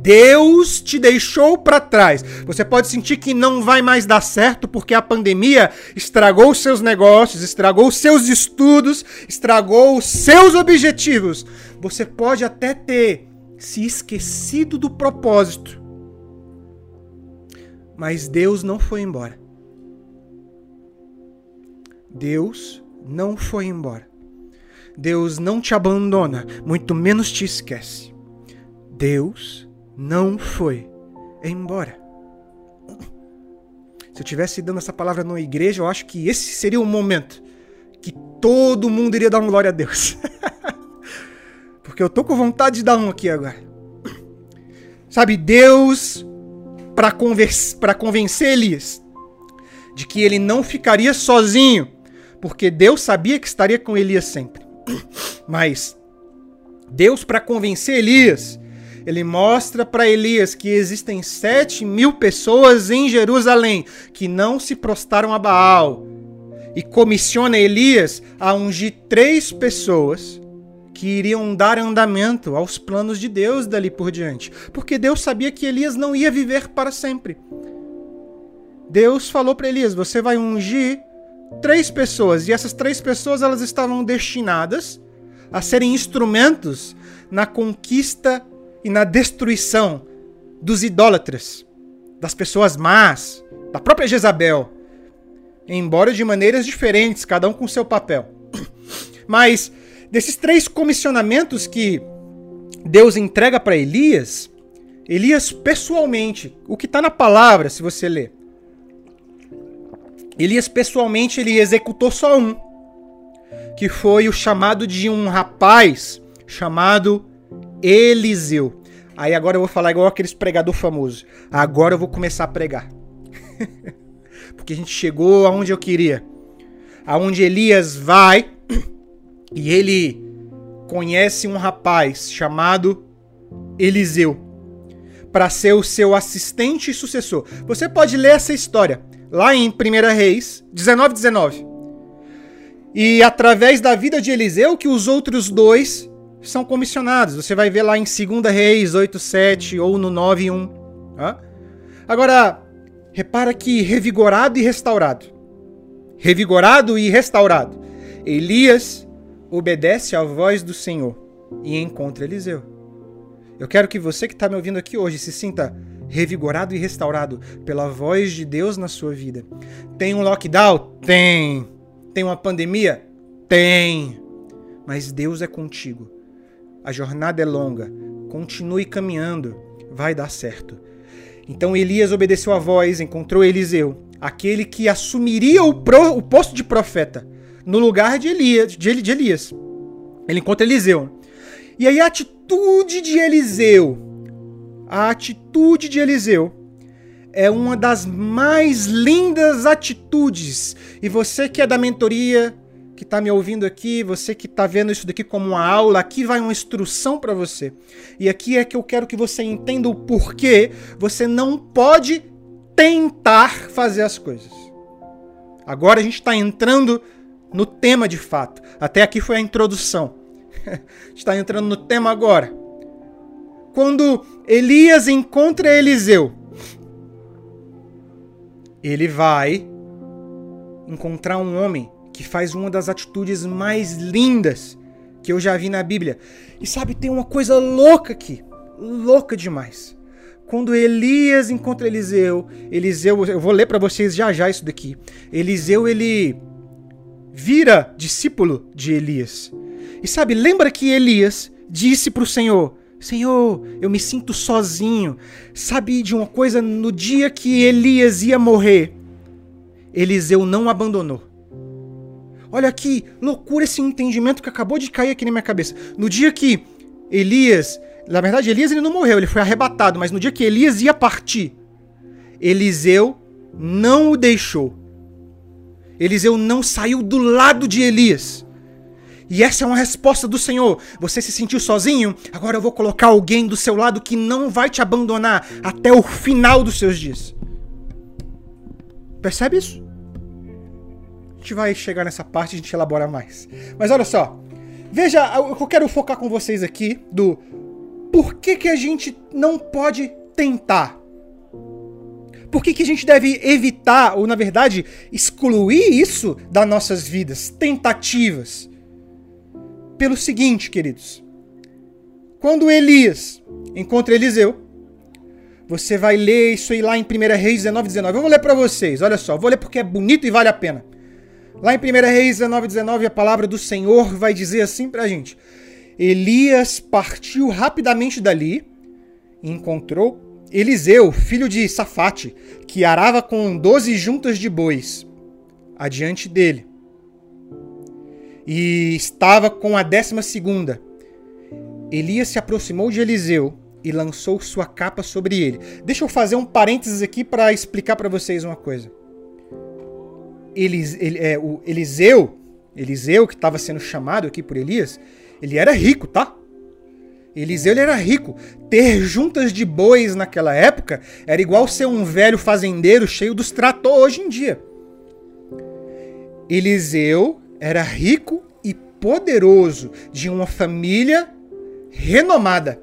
Deus te deixou para trás. Você pode sentir que não vai mais dar certo porque a pandemia estragou seus negócios, estragou seus estudos, estragou seus objetivos. Você pode até ter se esquecido do propósito. Mas Deus não foi embora. Deus não foi embora. Deus não te abandona, muito menos te esquece. Deus não foi embora. Se eu tivesse dando essa palavra numa igreja, eu acho que esse seria o momento que todo mundo iria dar uma glória a Deus. Porque eu tô com vontade de dar um aqui agora. Sabe, Deus, para convencer Elias de que ele não ficaria sozinho, porque Deus sabia que estaria com Elias sempre. Mas Deus, para convencer Elias, ele mostra para Elias que existem sete mil pessoas em Jerusalém que não se prostaram a Baal. E comissiona Elias a ungir três pessoas que iriam dar andamento aos planos de Deus dali por diante, porque Deus sabia que Elias não ia viver para sempre. Deus falou para Elias: "Você vai ungir três pessoas, e essas três pessoas elas estavam destinadas a serem instrumentos na conquista e na destruição dos idólatras, das pessoas más, da própria Jezabel, embora de maneiras diferentes, cada um com seu papel. Mas desses três comissionamentos que Deus entrega para Elias, Elias pessoalmente, o que está na palavra, se você ler, Elias pessoalmente ele executou só um, que foi o chamado de um rapaz chamado Eliseu. Aí agora eu vou falar igual aqueles pregador famoso. Agora eu vou começar a pregar. Porque a gente chegou aonde eu queria. Aonde Elias vai e ele conhece um rapaz chamado Eliseu para ser o seu assistente e sucessor. Você pode ler essa história lá em 1 Reis 19, 19. E através da vida de Eliseu que os outros dois são comissionados. Você vai ver lá em 2 Reis 8, 7 ou no 9, 1. Tá? Agora, repara que revigorado e restaurado. Revigorado e restaurado. Elias obedece à voz do Senhor e encontra Eliseu. Eu quero que você que está me ouvindo aqui hoje se sinta revigorado e restaurado pela voz de Deus na sua vida. Tem um lockdown? Tem. Tem uma pandemia? Tem. Mas Deus é contigo. A jornada é longa. Continue caminhando. Vai dar certo. Então Elias obedeceu a voz, encontrou Eliseu, aquele que assumiria o, pro, o posto de profeta no lugar de Elias, de, de Elias. Ele encontra Eliseu. E aí a atitude de Eliseu a atitude de Eliseu é uma das mais lindas atitudes. E você que é da mentoria, que está me ouvindo aqui, você que está vendo isso daqui como uma aula, aqui vai uma instrução para você. E aqui é que eu quero que você entenda o porquê você não pode tentar fazer as coisas. Agora a gente está entrando no tema de fato. Até aqui foi a introdução. está entrando no tema agora quando Elias encontra Eliseu, ele vai encontrar um homem que faz uma das atitudes mais lindas que eu já vi na Bíblia. E sabe, tem uma coisa louca aqui, louca demais. Quando Elias encontra Eliseu, Eliseu, eu vou ler para vocês já já isso daqui. Eliseu ele vira discípulo de Elias. E sabe, lembra que Elias disse para o Senhor: Senhor, eu me sinto sozinho. Sabe de uma coisa? No dia que Elias ia morrer, Eliseu não abandonou. Olha que loucura esse entendimento que acabou de cair aqui na minha cabeça. No dia que Elias, na verdade, Elias ele não morreu, ele foi arrebatado, mas no dia que Elias ia partir, Eliseu não o deixou. Eliseu não saiu do lado de Elias. E essa é uma resposta do Senhor. Você se sentiu sozinho? Agora eu vou colocar alguém do seu lado que não vai te abandonar até o final dos seus dias. Percebe isso? A gente vai chegar nessa parte e a gente elabora mais. Mas olha só. Veja, eu quero focar com vocês aqui do por que, que a gente não pode tentar. Por que, que a gente deve evitar, ou na verdade, excluir isso das nossas vidas? Tentativas pelo seguinte, queridos. Quando Elias encontra Eliseu, você vai ler isso aí lá em 1 Reis 19, 19. Eu vou ler para vocês, olha só, vou ler porque é bonito e vale a pena. Lá em 1 Reis 19, 19, a palavra do Senhor vai dizer assim pra gente: Elias partiu rapidamente dali encontrou Eliseu, filho de Safate, que arava com doze juntas de bois adiante dele e estava com a décima segunda. Elias se aproximou de Eliseu e lançou sua capa sobre ele. Deixa eu fazer um parênteses aqui para explicar para vocês uma coisa. Elis, é, o Eliseu, Eliseu que estava sendo chamado aqui por Elias, ele era rico, tá? Eliseu ele era rico. Ter juntas de bois naquela época era igual ser um velho fazendeiro cheio dos trator hoje em dia. Eliseu era rico e poderoso de uma família renomada.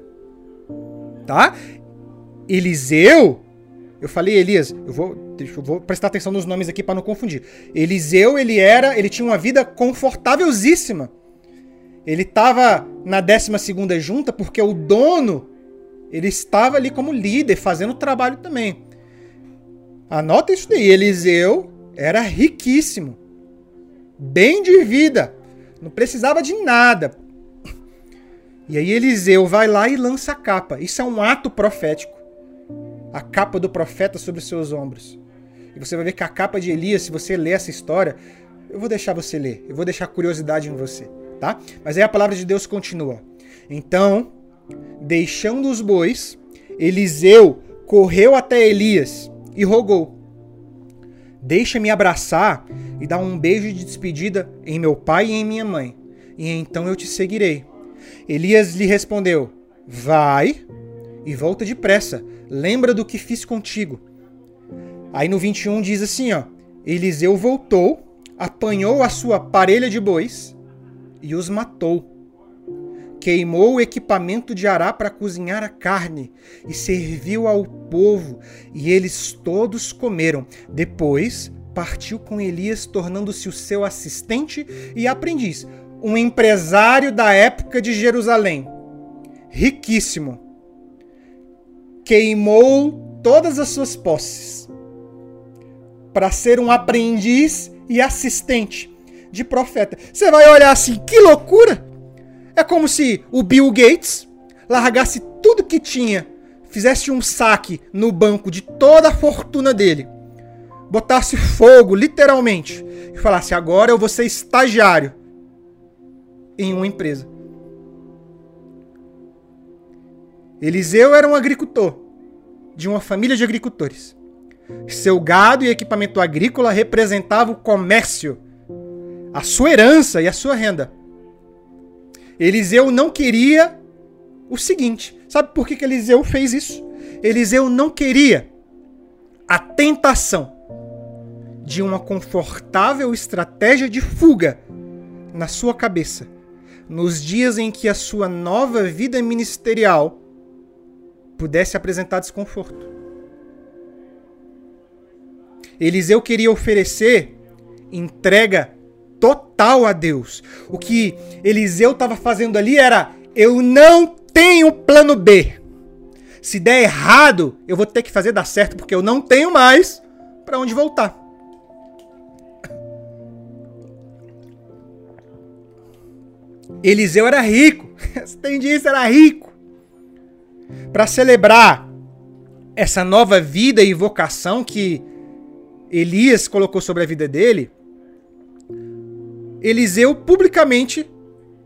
Tá? Eliseu, eu falei Elias, eu vou, eu vou prestar atenção nos nomes aqui para não confundir. Eliseu, ele era, ele tinha uma vida confortávelzíssima. Ele estava na 12 segunda junta porque o dono ele estava ali como líder, fazendo o trabalho também. Anota isso daí. Eliseu era riquíssimo. Bem de vida. Não precisava de nada. E aí Eliseu vai lá e lança a capa. Isso é um ato profético. A capa do profeta sobre os seus ombros. E você vai ver que a capa de Elias, se você ler essa história, eu vou deixar você ler. Eu vou deixar curiosidade em você, tá? Mas aí a palavra de Deus continua. Então, deixando os bois, Eliseu correu até Elias e rogou: Deixa-me abraçar e dar um beijo de despedida em meu pai e em minha mãe, e então eu te seguirei. Elias lhe respondeu: Vai e volta depressa. Lembra do que fiz contigo. Aí no 21 diz assim, ó: Eliseu voltou, apanhou a sua parelha de bois e os matou. Queimou o equipamento de Ará para cozinhar a carne e serviu ao povo, e eles todos comeram. Depois partiu com Elias, tornando-se o seu assistente e aprendiz um empresário da época de Jerusalém, riquíssimo, queimou todas as suas posses para ser um aprendiz e assistente de profeta. Você vai olhar assim, que loucura! É como se o Bill Gates largasse tudo que tinha, fizesse um saque no banco de toda a fortuna dele, botasse fogo, literalmente, e falasse: agora eu vou ser estagiário em uma empresa. Eliseu era um agricultor, de uma família de agricultores. Seu gado e equipamento agrícola representavam o comércio, a sua herança e a sua renda. Eliseu não queria o seguinte: sabe por que, que Eliseu fez isso? Eliseu não queria a tentação de uma confortável estratégia de fuga na sua cabeça nos dias em que a sua nova vida ministerial pudesse apresentar desconforto. Eliseu queria oferecer entrega total a Deus. O que Eliseu estava fazendo ali era: eu não tenho plano B. Se der errado, eu vou ter que fazer dar certo porque eu não tenho mais para onde voltar. Eliseu era rico. Entendi isso, era rico. Para celebrar essa nova vida e vocação que Elias colocou sobre a vida dele, Eliseu publicamente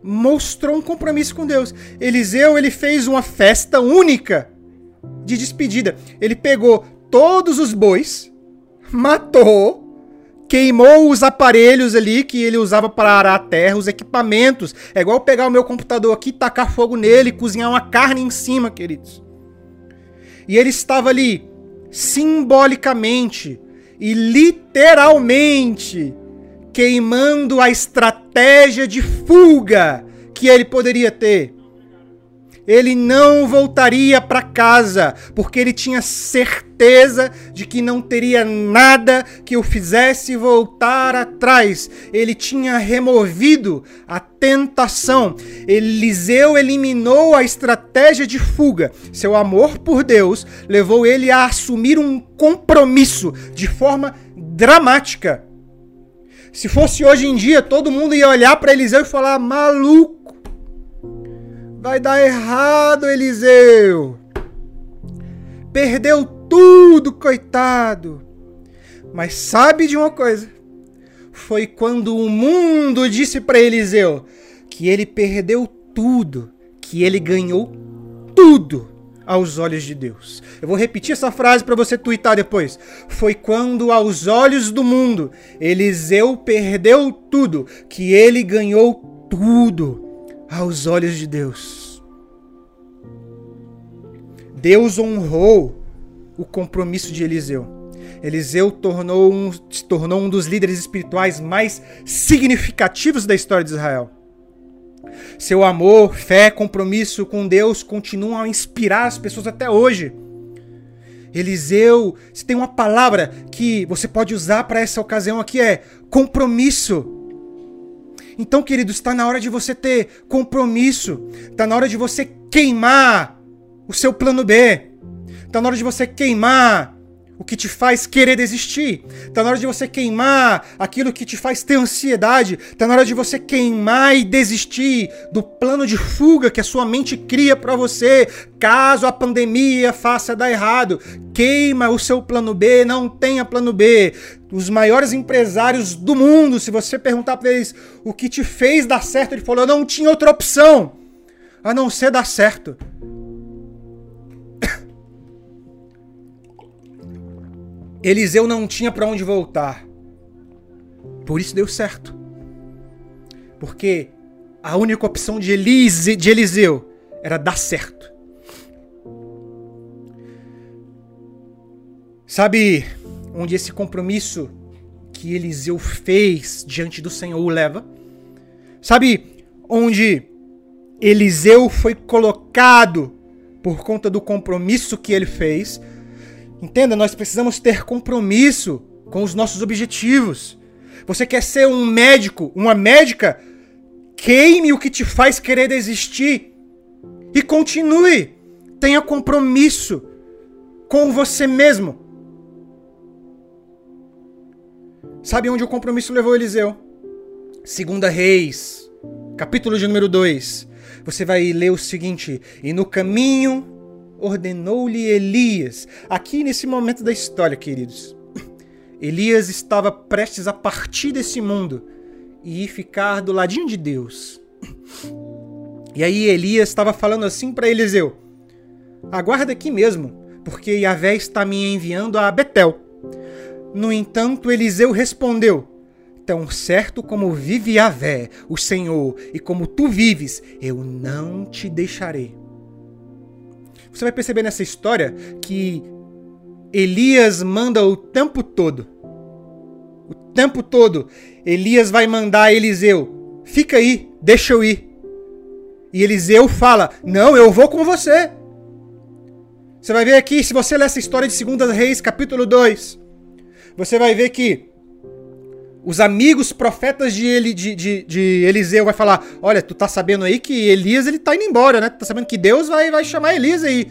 mostrou um compromisso com Deus. Eliseu ele fez uma festa única de despedida. Ele pegou todos os bois, matou queimou os aparelhos ali que ele usava para arar a terra, os equipamentos. É igual pegar o meu computador aqui, tacar fogo nele cozinhar uma carne em cima, queridos. E ele estava ali simbolicamente e literalmente queimando a estratégia de fuga que ele poderia ter ele não voltaria para casa, porque ele tinha certeza de que não teria nada que o fizesse voltar atrás. Ele tinha removido a tentação. Eliseu eliminou a estratégia de fuga. Seu amor por Deus levou ele a assumir um compromisso de forma dramática. Se fosse hoje em dia, todo mundo ia olhar para Eliseu e falar: maluco Vai dar errado, Eliseu. Perdeu tudo, coitado. Mas sabe de uma coisa? Foi quando o mundo disse para Eliseu que ele perdeu tudo, que ele ganhou tudo aos olhos de Deus. Eu vou repetir essa frase para você twittar depois. Foi quando aos olhos do mundo Eliseu perdeu tudo, que ele ganhou tudo aos olhos de Deus. Deus honrou o compromisso de Eliseu. Eliseu tornou um, se tornou um dos líderes espirituais mais significativos da história de Israel. Seu amor, fé, compromisso com Deus continuam a inspirar as pessoas até hoje. Eliseu, se tem uma palavra que você pode usar para essa ocasião aqui é compromisso. Então, querido, está na hora de você ter compromisso. Está na hora de você queimar o seu plano B. Está na hora de você queimar o que te faz querer desistir. Tá na hora de você queimar aquilo que te faz ter ansiedade. Tá na hora de você queimar e desistir do plano de fuga que a sua mente cria para você, caso a pandemia faça dar errado. Queima o seu plano B, não tenha plano B. Os maiores empresários do mundo, se você perguntar para eles o que te fez dar certo, ele falou: "Eu não tinha outra opção a não ser dar certo". Eliseu não tinha para onde voltar. Por isso deu certo. Porque a única opção de, Elise, de Eliseu era dar certo. Sabe onde esse compromisso que Eliseu fez diante do Senhor o leva? Sabe onde Eliseu foi colocado por conta do compromisso que ele fez? Entenda, nós precisamos ter compromisso com os nossos objetivos. Você quer ser um médico, uma médica? Queime o que te faz querer desistir e continue. Tenha compromisso com você mesmo. Sabe onde o compromisso levou Eliseu? Segunda Reis, capítulo de número 2. Você vai ler o seguinte: E no caminho ordenou-lhe Elias. Aqui nesse momento da história, queridos, Elias estava prestes a partir desse mundo e ficar do ladinho de Deus. E aí Elias estava falando assim para Eliseu: Aguarda aqui mesmo, porque Yahvé está me enviando a Betel. No entanto, Eliseu respondeu: Tão certo como vive Yahvé, o Senhor, e como tu vives, eu não te deixarei. Você vai perceber nessa história que Elias manda o tempo todo. O tempo todo, Elias vai mandar Eliseu: fica aí, deixa eu ir. E Eliseu fala: não, eu vou com você. Você vai ver aqui, se você ler essa história de 2 Reis, capítulo 2, você vai ver que os amigos profetas de, Eli, de, de, de, Eliseu vai falar: Olha, tu tá sabendo aí que Elias ele tá indo embora, né? Tu tá sabendo que Deus vai, vai chamar Elias aí.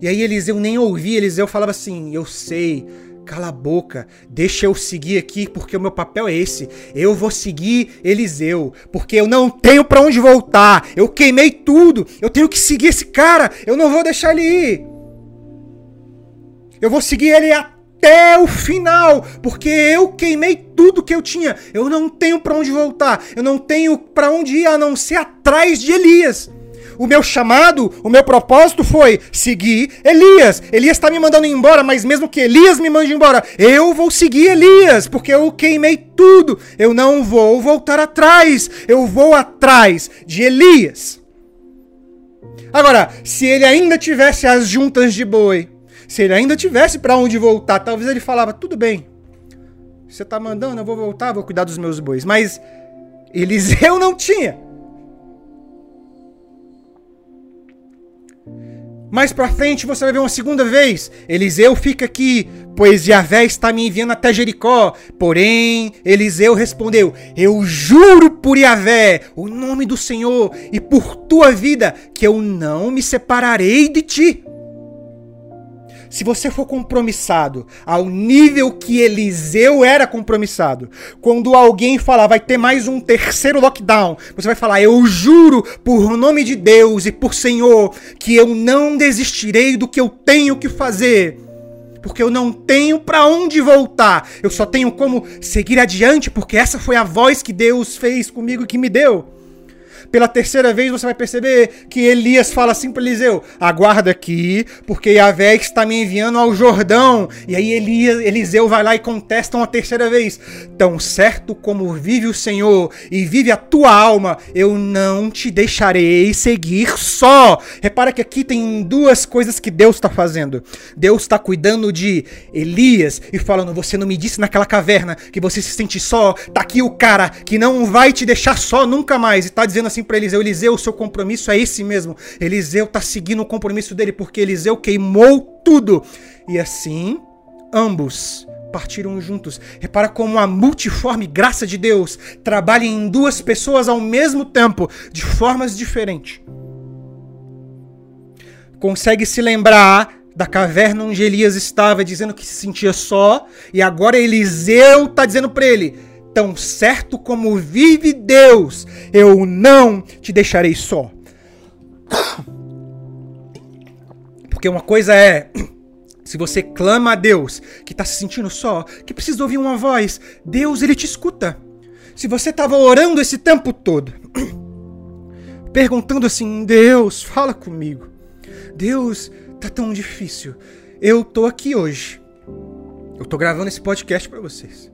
E aí Eliseu nem ouvia, Eliseu falava assim: Eu sei, cala a boca, deixa eu seguir aqui, porque o meu papel é esse. Eu vou seguir Eliseu, porque eu não tenho para onde voltar. Eu queimei tudo, eu tenho que seguir esse cara, eu não vou deixar ele ir. Eu vou seguir ele até o final, porque eu queimei tudo que eu tinha. Eu não tenho para onde voltar, eu não tenho para onde ir a não ser atrás de Elias. O meu chamado, o meu propósito foi seguir Elias. Elias está me mandando embora, mas mesmo que Elias me mande embora, eu vou seguir Elias, porque eu queimei tudo. Eu não vou voltar atrás, eu vou atrás de Elias. Agora, se ele ainda tivesse as juntas de boi, se ele ainda tivesse para onde voltar, talvez ele falava: tudo bem, você tá mandando, eu vou voltar, vou cuidar dos meus bois. Mas Eliseu não tinha. Mais pra frente você vai ver uma segunda vez. Eliseu fica aqui, pois Yahvé está me enviando até Jericó. Porém, Eliseu respondeu: Eu juro por Yahvé, o nome do Senhor, e por tua vida, que eu não me separarei de ti. Se você for compromissado ao nível que Eliseu era compromissado, quando alguém falar vai ter mais um terceiro lockdown, você vai falar: Eu juro por nome de Deus e por Senhor que eu não desistirei do que eu tenho que fazer porque eu não tenho para onde voltar. Eu só tenho como seguir adiante, porque essa foi a voz que Deus fez comigo e que me deu. Pela terceira vez você vai perceber que Elias fala assim para Eliseu: aguarda aqui, porque Yahvé está me enviando ao Jordão. E aí Elias, Eliseu vai lá e contesta uma terceira vez: Tão certo como vive o Senhor e vive a tua alma, eu não te deixarei seguir só. Repara que aqui tem duas coisas que Deus está fazendo. Deus está cuidando de Elias e falando: Você não me disse naquela caverna que você se sente só. Tá aqui o cara que não vai te deixar só nunca mais. E está dizendo assim para Eliseu: Eliseu, o seu compromisso é esse mesmo. Eliseu está seguindo o compromisso dele porque Eliseu queimou tudo. E assim, ambos partiram juntos. Repara como a multiforme graça de Deus trabalha em duas pessoas ao mesmo tempo, de formas diferentes. Consegue se lembrar da caverna onde Elias estava, dizendo que se sentia só, e agora Eliseu está dizendo para ele: Tão certo como vive Deus, eu não te deixarei só. Porque uma coisa é se você clama a Deus, que está se sentindo só, que precisa ouvir uma voz, Deus ele te escuta. Se você estava orando esse tempo todo, perguntando assim, Deus, fala comigo. Deus, tá tão difícil. Eu tô aqui hoje. Eu tô gravando esse podcast para vocês.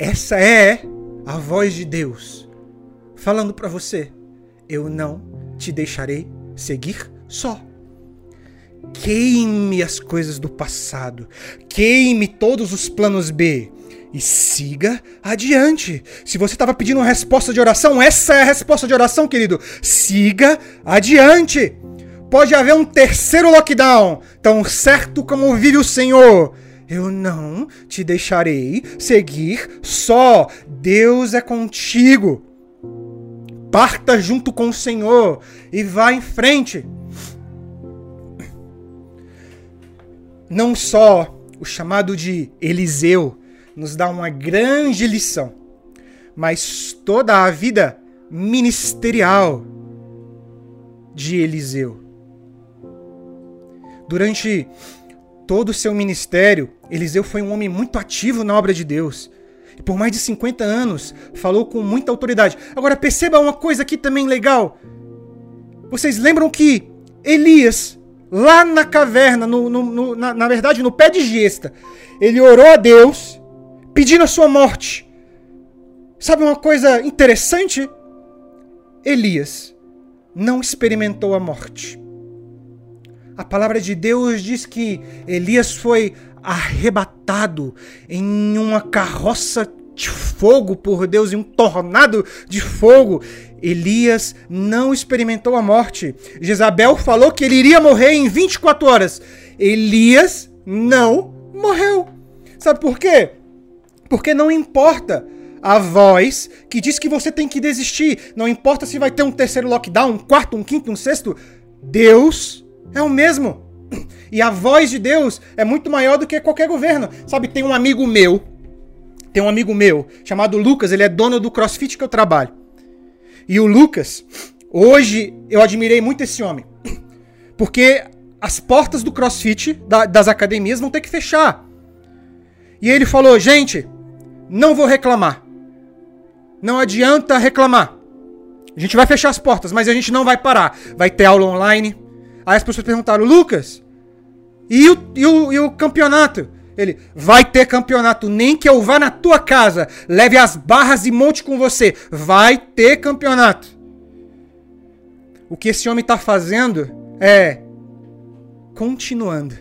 Essa é a voz de Deus falando para você. Eu não te deixarei seguir só. Queime as coisas do passado, queime todos os planos B e siga adiante. Se você estava pedindo uma resposta de oração, essa é a resposta de oração, querido. Siga adiante. Pode haver um terceiro lockdown, tão certo como vive o Senhor. Eu não te deixarei seguir só. Deus é contigo. Parta junto com o Senhor e vá em frente. não só o chamado de Eliseu nos dá uma grande lição, mas toda a vida ministerial de Eliseu. Durante todo o seu ministério, Eliseu foi um homem muito ativo na obra de Deus. E por mais de 50 anos falou com muita autoridade. Agora perceba uma coisa aqui também legal. Vocês lembram que Elias lá na caverna, no, no, no, na, na verdade no pé de gesta, ele orou a Deus pedindo a sua morte. Sabe uma coisa interessante? Elias não experimentou a morte. A palavra de Deus diz que Elias foi arrebatado em uma carroça de fogo por Deus, em um tornado de fogo. Elias não experimentou a morte. Jezabel falou que ele iria morrer em 24 horas. Elias não morreu. Sabe por quê? Porque não importa a voz que diz que você tem que desistir. Não importa se vai ter um terceiro lockdown, um quarto, um quinto, um sexto. Deus é o mesmo. E a voz de Deus é muito maior do que qualquer governo. Sabe, tem um amigo meu, tem um amigo meu chamado Lucas, ele é dono do CrossFit que eu trabalho. E o Lucas, hoje eu admirei muito esse homem. Porque as portas do crossfit, da, das academias, vão ter que fechar. E ele falou: gente, não vou reclamar. Não adianta reclamar. A gente vai fechar as portas, mas a gente não vai parar. Vai ter aula online. Aí as pessoas perguntaram: Lucas, e o, e o, e o campeonato? Ele vai ter campeonato, nem que eu vá na tua casa, leve as barras e monte com você. Vai ter campeonato. O que esse homem está fazendo é continuando.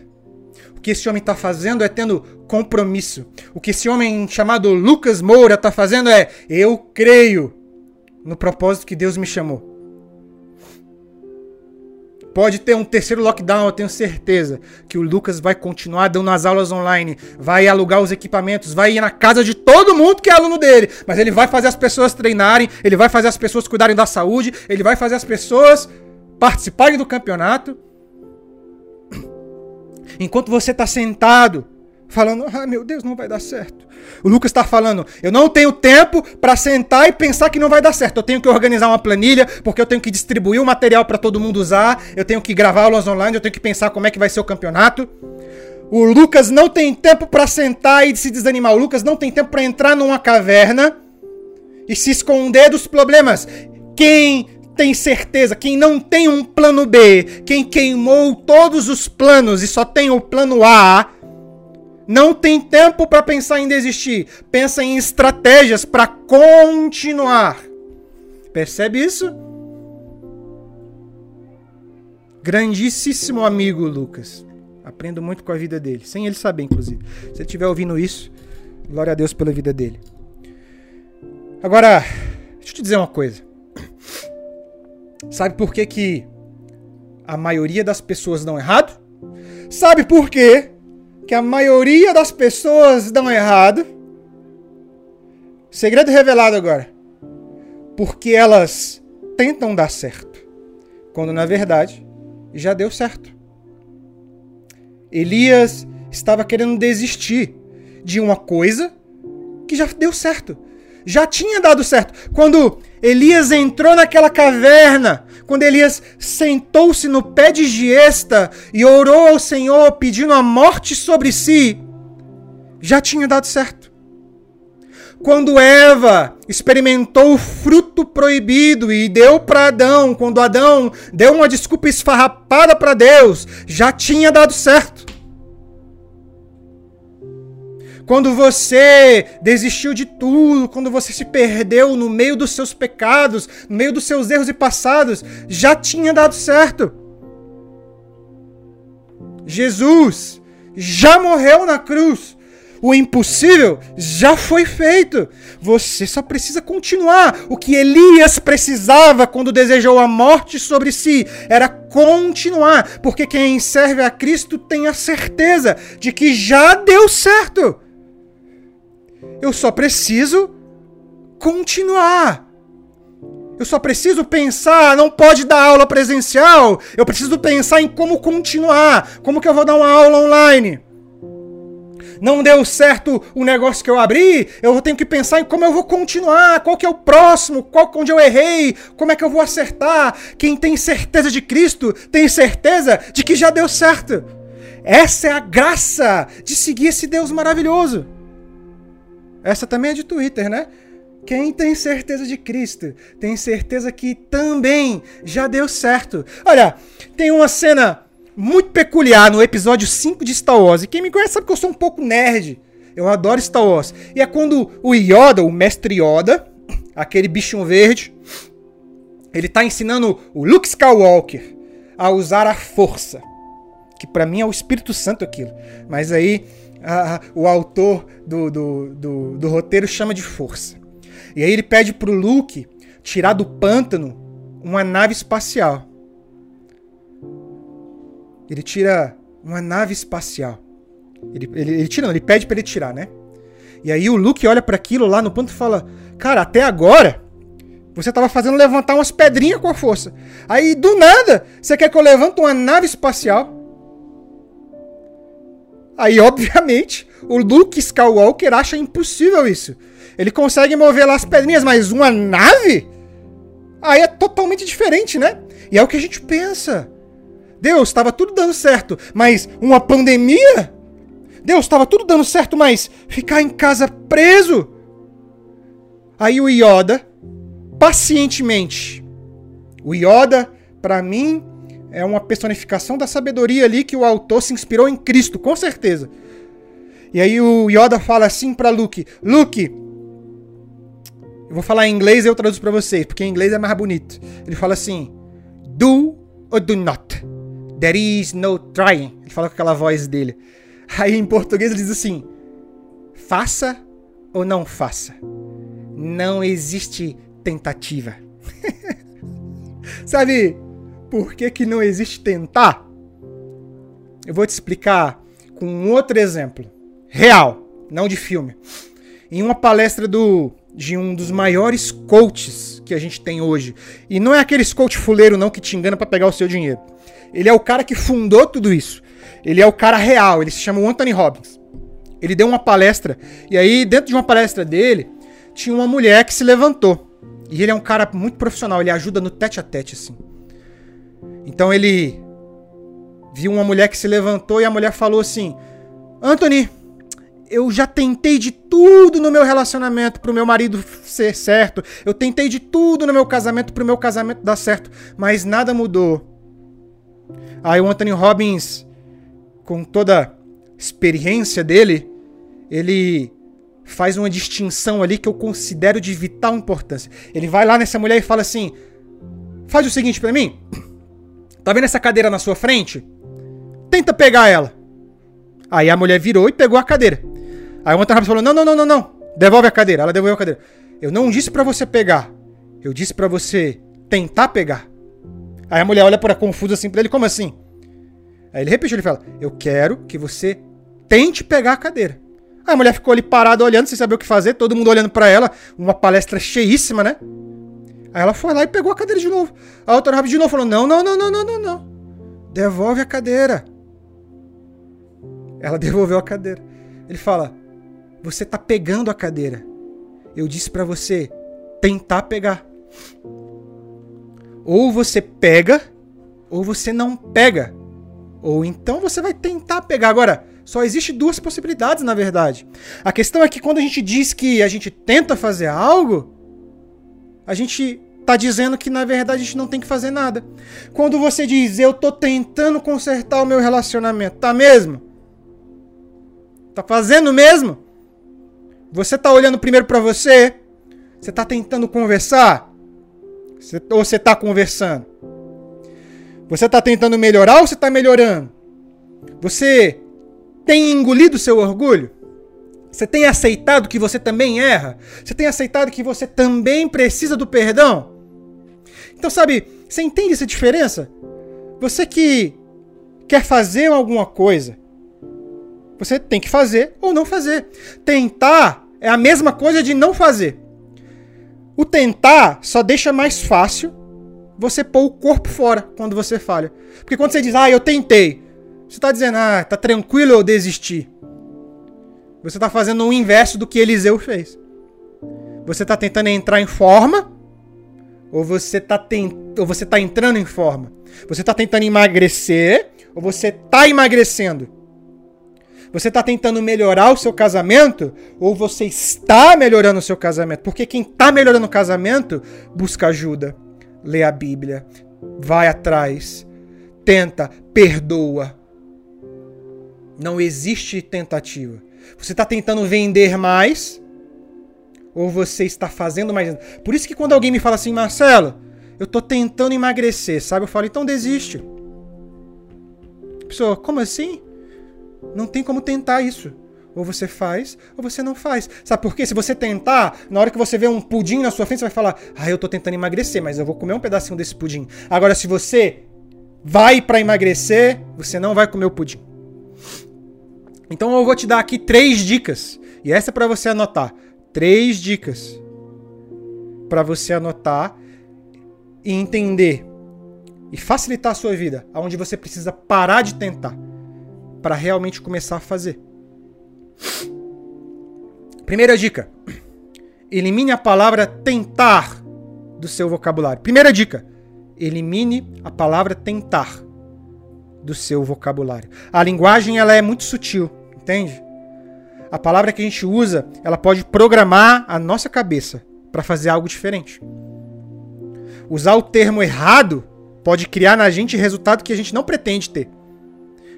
O que esse homem está fazendo é tendo compromisso. O que esse homem chamado Lucas Moura está fazendo é eu creio no propósito que Deus me chamou. Pode ter um terceiro lockdown, eu tenho certeza que o Lucas vai continuar dando as aulas online, vai alugar os equipamentos, vai ir na casa de todo mundo que é aluno dele, mas ele vai fazer as pessoas treinarem, ele vai fazer as pessoas cuidarem da saúde, ele vai fazer as pessoas participarem do campeonato. Enquanto você está sentado falando, ah, meu Deus, não vai dar certo. O Lucas está falando, eu não tenho tempo para sentar e pensar que não vai dar certo. Eu tenho que organizar uma planilha, porque eu tenho que distribuir o material para todo mundo usar, eu tenho que gravar aulas online, eu tenho que pensar como é que vai ser o campeonato. O Lucas não tem tempo para sentar e se desanimar. O Lucas não tem tempo para entrar numa caverna e se esconder dos problemas. Quem tem certeza, quem não tem um plano B, quem queimou todos os planos e só tem o plano A, não tem tempo para pensar em desistir. Pensa em estratégias para continuar. Percebe isso? Grandíssimo amigo Lucas. Aprendo muito com a vida dele, sem ele saber, inclusive. Se ele estiver ouvindo isso, glória a Deus pela vida dele. Agora, deixa eu te dizer uma coisa. Sabe por que, que a maioria das pessoas dão errado? Sabe por quê que a maioria das pessoas dão errado? Segredo revelado agora. Porque elas tentam dar certo, quando na verdade já deu certo. Elias estava querendo desistir de uma coisa que já deu certo. Já tinha dado certo. Quando Elias entrou naquela caverna, quando Elias sentou-se no pé de Giesta e orou ao Senhor pedindo a morte sobre si, já tinha dado certo. Quando Eva experimentou o fruto proibido e deu para Adão, quando Adão deu uma desculpa esfarrapada para Deus, já tinha dado certo. Quando você desistiu de tudo, quando você se perdeu no meio dos seus pecados, no meio dos seus erros e passados, já tinha dado certo. Jesus já morreu na cruz. O impossível já foi feito. Você só precisa continuar. O que Elias precisava quando desejou a morte sobre si era continuar, porque quem serve a Cristo tem a certeza de que já deu certo. Eu só preciso continuar. Eu só preciso pensar, não pode dar aula presencial. Eu preciso pensar em como continuar. Como que eu vou dar uma aula online? Não deu certo o negócio que eu abri, eu tenho que pensar em como eu vou continuar, qual que é o próximo, qual onde eu errei, como é que eu vou acertar. Quem tem certeza de Cristo tem certeza de que já deu certo. Essa é a graça de seguir esse Deus maravilhoso. Essa também é de Twitter, né? Quem tem certeza de Cristo tem certeza que também já deu certo. Olha, tem uma cena muito peculiar no episódio 5 de Star Wars. E quem me conhece sabe que eu sou um pouco nerd. Eu adoro Star Wars. E é quando o Yoda, o mestre Yoda, aquele bichinho verde, ele tá ensinando o Luke Skywalker a usar a força. Que para mim é o Espírito Santo aquilo. Mas aí a, o autor do, do, do, do, roteiro chama de força. E aí ele pede pro Luke tirar do pântano uma nave espacial. Ele tira uma nave espacial. Ele, ele, ele tira, não, ele pede para ele tirar, né? E aí o Luke olha para aquilo lá no pântano e fala: Cara, até agora você tava fazendo levantar umas pedrinhas com a força. Aí do nada você quer que eu levante uma nave espacial? Aí, obviamente, o Luke Skywalker acha impossível isso. Ele consegue mover lá as pedrinhas, mas uma nave? Aí é totalmente diferente, né? E é o que a gente pensa. Deus, estava tudo dando certo, mas uma pandemia? Deus, estava tudo dando certo, mas ficar em casa preso? Aí o Yoda, pacientemente, o Yoda, para mim, é uma personificação da sabedoria ali que o autor se inspirou em Cristo, com certeza. E aí o Yoda fala assim para Luke: Luke, eu vou falar em inglês e eu traduzo para vocês, porque em inglês é mais bonito. Ele fala assim: Do or do not. There is no trying. Ele fala com aquela voz dele. Aí em português ele diz assim: Faça ou não faça. Não existe tentativa. Sabe? Por que, que não existe tentar? Eu vou te explicar com um outro exemplo. Real, não de filme. Em uma palestra do, de um dos maiores coaches que a gente tem hoje. E não é aqueles coach fuleiro não que te engana para pegar o seu dinheiro. Ele é o cara que fundou tudo isso. Ele é o cara real, ele se chama Anthony Robbins. Ele deu uma palestra e aí dentro de uma palestra dele tinha uma mulher que se levantou. E ele é um cara muito profissional, ele ajuda no tete a tete assim. Então ele viu uma mulher que se levantou e a mulher falou assim: Anthony, eu já tentei de tudo no meu relacionamento pro meu marido ser certo. Eu tentei de tudo no meu casamento pro meu casamento dar certo, mas nada mudou. Aí o Anthony Robbins, com toda a experiência dele, ele faz uma distinção ali que eu considero de vital importância. Ele vai lá nessa mulher e fala assim: "Faz o seguinte para mim, Tá vendo essa cadeira na sua frente? Tenta pegar ela. Aí a mulher virou e pegou a cadeira. Aí o Antônio falou: Não, não, não, não, não. Devolve a cadeira. Ela devolveu a cadeira. Eu não disse para você pegar. Eu disse para você tentar pegar. Aí a mulher olha para confusa assim pra ele, como assim? Aí ele repetiu, ele fala: Eu quero que você tente pegar a cadeira. Aí a mulher ficou ali parada olhando, sem saber o que fazer, todo mundo olhando para ela, uma palestra cheíssima, né? Aí ela foi lá e pegou a cadeira de novo. A outra rápido de novo falou: Não, não, não, não, não, não, não. Devolve a cadeira. Ela devolveu a cadeira. Ele fala: Você tá pegando a cadeira. Eu disse para você tentar pegar. Ou você pega, ou você não pega. Ou então você vai tentar pegar. Agora, só existe duas possibilidades, na verdade. A questão é que quando a gente diz que a gente tenta fazer algo, a gente tá dizendo que na verdade a gente não tem que fazer nada. Quando você diz eu tô tentando consertar o meu relacionamento, tá mesmo? Tá fazendo mesmo? Você tá olhando primeiro para você? Você tá tentando conversar? Ou você tá conversando? Você tá tentando melhorar ou você tá melhorando? Você tem engolido seu orgulho? Você tem aceitado que você também erra? Você tem aceitado que você também precisa do perdão? Então, sabe, você entende essa diferença? Você que quer fazer alguma coisa, você tem que fazer ou não fazer. Tentar é a mesma coisa de não fazer. O tentar só deixa mais fácil você pôr o corpo fora quando você falha. Porque quando você diz, ah, eu tentei, você está dizendo, ah, tá tranquilo eu desistir. Você está fazendo o inverso do que Eliseu fez. Você está tentando entrar em forma, ou você está tent... ou você tá entrando em forma. Você está tentando emagrecer, ou você está emagrecendo. Você está tentando melhorar o seu casamento, ou você está melhorando o seu casamento. Porque quem está melhorando o casamento busca ajuda, lê a Bíblia, vai atrás, tenta, perdoa, não existe tentativa. Você está tentando vender mais ou você está fazendo mais. Por isso que quando alguém me fala assim, Marcelo, eu estou tentando emagrecer, sabe? Eu falo, então desiste. Pessoa, como assim? Não tem como tentar isso. Ou você faz, ou você não faz. Sabe por quê? Se você tentar, na hora que você vê um pudim na sua frente, você vai falar: Ah, eu tô tentando emagrecer, mas eu vou comer um pedacinho desse pudim. Agora, se você vai para emagrecer, você não vai comer o pudim. Então eu vou te dar aqui três dicas. E essa é para você anotar. Três dicas para você anotar e entender e facilitar a sua vida, aonde você precisa parar de tentar para realmente começar a fazer. Primeira dica: elimine a palavra tentar do seu vocabulário. Primeira dica: elimine a palavra tentar do seu vocabulário. A linguagem ela é muito sutil entende? A palavra que a gente usa, ela pode programar a nossa cabeça para fazer algo diferente. Usar o termo errado pode criar na gente resultado que a gente não pretende ter.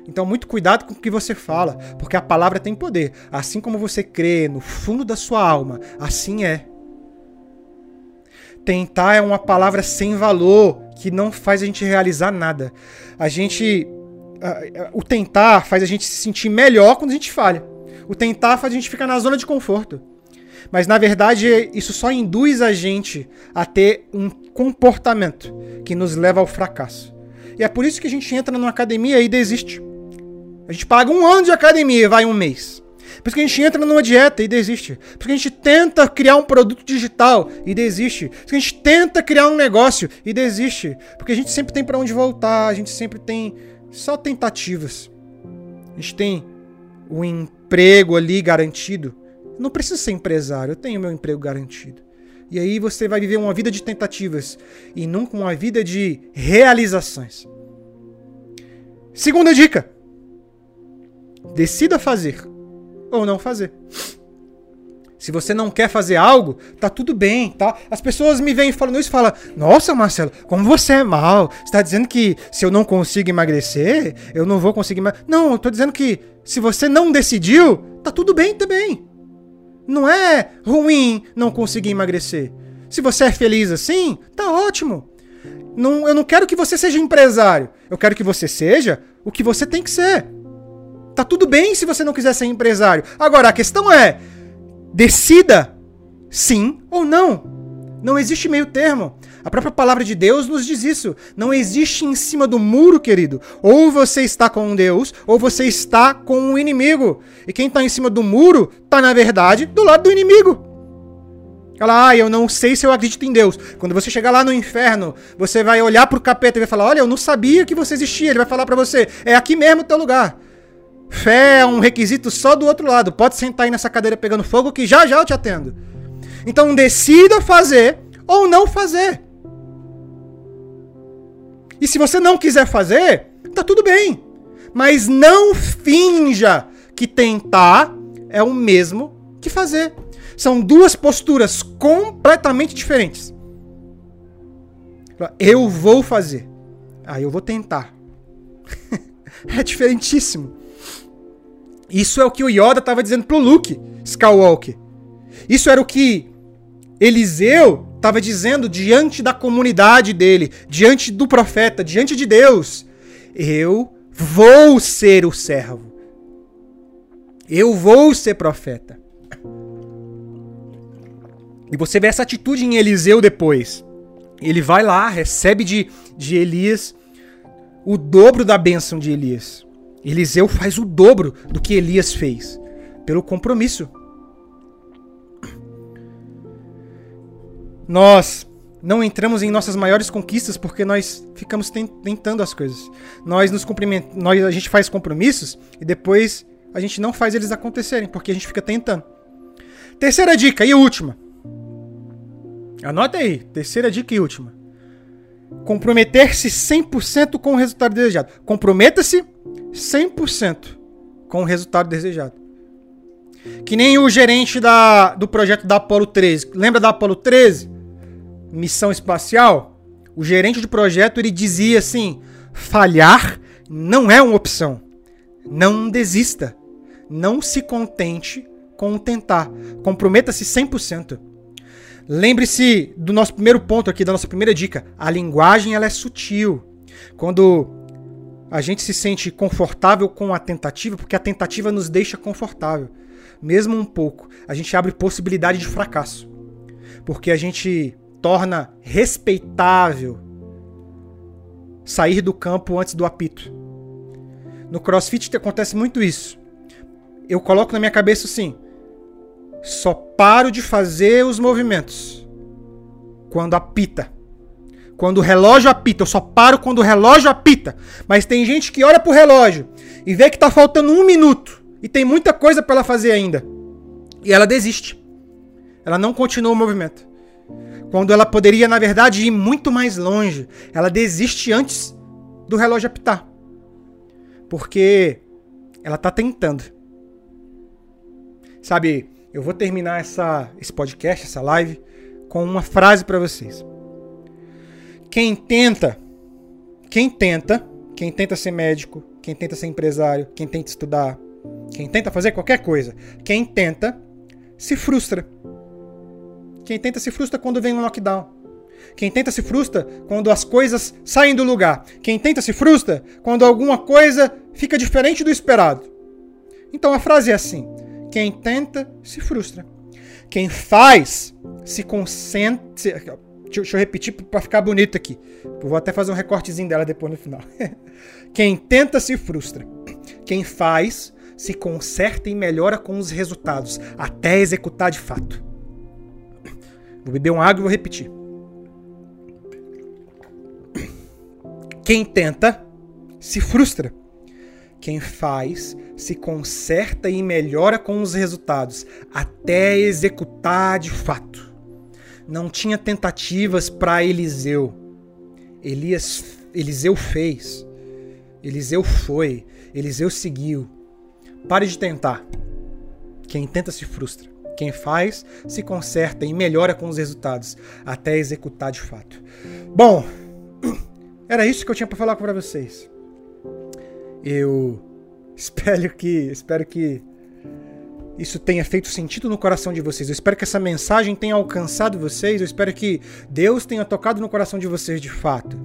Então, muito cuidado com o que você fala, porque a palavra tem poder. Assim como você crê no fundo da sua alma, assim é. Tentar é uma palavra sem valor que não faz a gente realizar nada. A gente o tentar faz a gente se sentir melhor quando a gente falha. O tentar faz a gente ficar na zona de conforto. Mas na verdade, isso só induz a gente a ter um comportamento que nos leva ao fracasso. E é por isso que a gente entra numa academia e desiste. A gente paga um ano de academia e vai um mês. Por isso que a gente entra numa dieta e desiste. Por isso que a gente tenta criar um produto digital e desiste. Por isso que a gente tenta criar um negócio e desiste. Porque a gente sempre tem para onde voltar, a gente sempre tem só tentativas. A gente tem o emprego ali garantido. Não precisa ser empresário, eu tenho meu emprego garantido. E aí você vai viver uma vida de tentativas e nunca uma vida de realizações. Segunda dica: decida fazer ou não fazer. Se você não quer fazer algo, tá tudo bem, tá? As pessoas me vêm falando isso e falam: Nossa, Marcelo, como você é mal. Você está dizendo que se eu não consigo emagrecer, eu não vou conseguir. Não, eu tô dizendo que se você não decidiu, tá tudo bem também. Não é ruim não conseguir emagrecer. Se você é feliz assim, tá ótimo. Não, eu não quero que você seja empresário. Eu quero que você seja o que você tem que ser. Tá tudo bem se você não quiser ser empresário. Agora, a questão é: Decida sim ou não. Não existe meio termo. A própria palavra de Deus nos diz isso. Não existe em cima do muro, querido. Ou você está com Deus, ou você está com o inimigo. E quem está em cima do muro está, na verdade, do lado do inimigo. Fala, ah, eu não sei se eu acredito em Deus. Quando você chegar lá no inferno, você vai olhar pro capeta e vai falar: Olha, eu não sabia que você existia. Ele vai falar para você: É aqui mesmo o teu lugar. Fé é um requisito só do outro lado. Pode sentar aí nessa cadeira pegando fogo que já já eu te atendo. Então decida fazer ou não fazer. E se você não quiser fazer, tá tudo bem. Mas não finja que tentar é o mesmo que fazer. São duas posturas completamente diferentes. Eu vou fazer. Aí ah, eu vou tentar. é diferentíssimo. Isso é o que o Yoda estava dizendo pro Luke Skywalker. Isso era o que Eliseu estava dizendo diante da comunidade dele, diante do profeta, diante de Deus: Eu vou ser o servo. Eu vou ser profeta. E você vê essa atitude em Eliseu depois. Ele vai lá, recebe de, de Elias o dobro da bênção de Elias. Eliseu faz o dobro do que Elias fez, pelo compromisso. Nós não entramos em nossas maiores conquistas porque nós ficamos tentando as coisas. Nós nos nós a gente faz compromissos e depois a gente não faz eles acontecerem porque a gente fica tentando. Terceira dica e última. Anota aí, terceira dica e última. Comprometer-se 100% com o resultado desejado. Comprometa-se 100% com o resultado desejado. Que nem o gerente da, do projeto da Apollo 13. Lembra da Apollo 13? missão espacial, o gerente de projeto ele dizia assim: falhar não é uma opção. Não desista. Não se contente com tentar. Comprometa-se 100%. Lembre-se do nosso primeiro ponto aqui, da nossa primeira dica. A linguagem ela é sutil. Quando a gente se sente confortável com a tentativa, porque a tentativa nos deixa confortável. Mesmo um pouco, a gente abre possibilidade de fracasso. Porque a gente torna respeitável sair do campo antes do apito. No CrossFit acontece muito isso. Eu coloco na minha cabeça assim: só paro de fazer os movimentos quando apita. Quando o relógio apita, eu só paro quando o relógio apita. Mas tem gente que olha pro relógio e vê que tá faltando um minuto e tem muita coisa para ela fazer ainda. E ela desiste. Ela não continua o movimento. Quando ela poderia, na verdade, ir muito mais longe. Ela desiste antes do relógio apitar. Porque ela tá tentando. Sabe, eu vou terminar essa, esse podcast, essa live, com uma frase para vocês. Quem tenta, quem tenta, quem tenta ser médico, quem tenta ser empresário, quem tenta estudar, quem tenta fazer qualquer coisa, quem tenta, se frustra. Quem tenta se frustra quando vem um lockdown. Quem tenta se frustra quando as coisas saem do lugar. Quem tenta se frustra quando alguma coisa fica diferente do esperado. Então a frase é assim: quem tenta se frustra. Quem faz se concentra. Deixa eu repetir para ficar bonito aqui. Eu vou até fazer um recortezinho dela depois no final. Quem tenta se frustra. Quem faz se conserta e melhora com os resultados, até executar de fato. Vou beber uma água e vou repetir. Quem tenta se frustra. Quem faz se conserta e melhora com os resultados, até executar de fato. Não tinha tentativas para Eliseu. Elias, Eliseu fez. Eliseu foi. Eliseu seguiu. Pare de tentar. Quem tenta se frustra. Quem faz se conserta e melhora com os resultados, até executar de fato. Bom, era isso que eu tinha para falar para vocês. Eu espero que, espero que isso tenha feito sentido no coração de vocês. Eu espero que essa mensagem tenha alcançado vocês. Eu espero que Deus tenha tocado no coração de vocês de fato.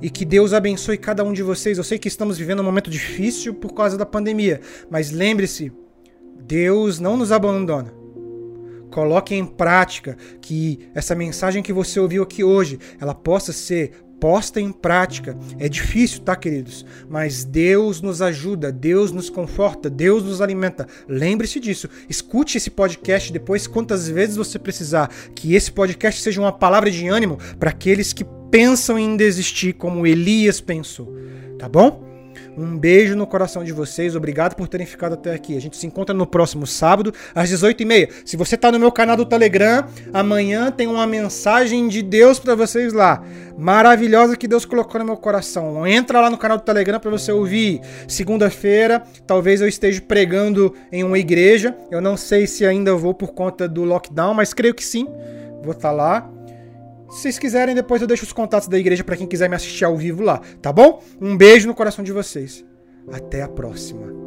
E que Deus abençoe cada um de vocês. Eu sei que estamos vivendo um momento difícil por causa da pandemia, mas lembre-se, Deus não nos abandona coloque em prática, que essa mensagem que você ouviu aqui hoje, ela possa ser posta em prática. É difícil, tá, queridos? Mas Deus nos ajuda, Deus nos conforta, Deus nos alimenta. Lembre-se disso. Escute esse podcast depois quantas vezes você precisar. Que esse podcast seja uma palavra de ânimo para aqueles que pensam em desistir, como Elias pensou. Tá bom? Um beijo no coração de vocês. Obrigado por terem ficado até aqui. A gente se encontra no próximo sábado, às 18h30. Se você está no meu canal do Telegram, amanhã tem uma mensagem de Deus para vocês lá. Maravilhosa que Deus colocou no meu coração. Entra lá no canal do Telegram para você ouvir. Segunda-feira, talvez eu esteja pregando em uma igreja. Eu não sei se ainda vou por conta do lockdown, mas creio que sim. Vou estar tá lá. Se vocês quiserem, depois eu deixo os contatos da igreja para quem quiser me assistir ao vivo lá, tá bom? Um beijo no coração de vocês. Até a próxima.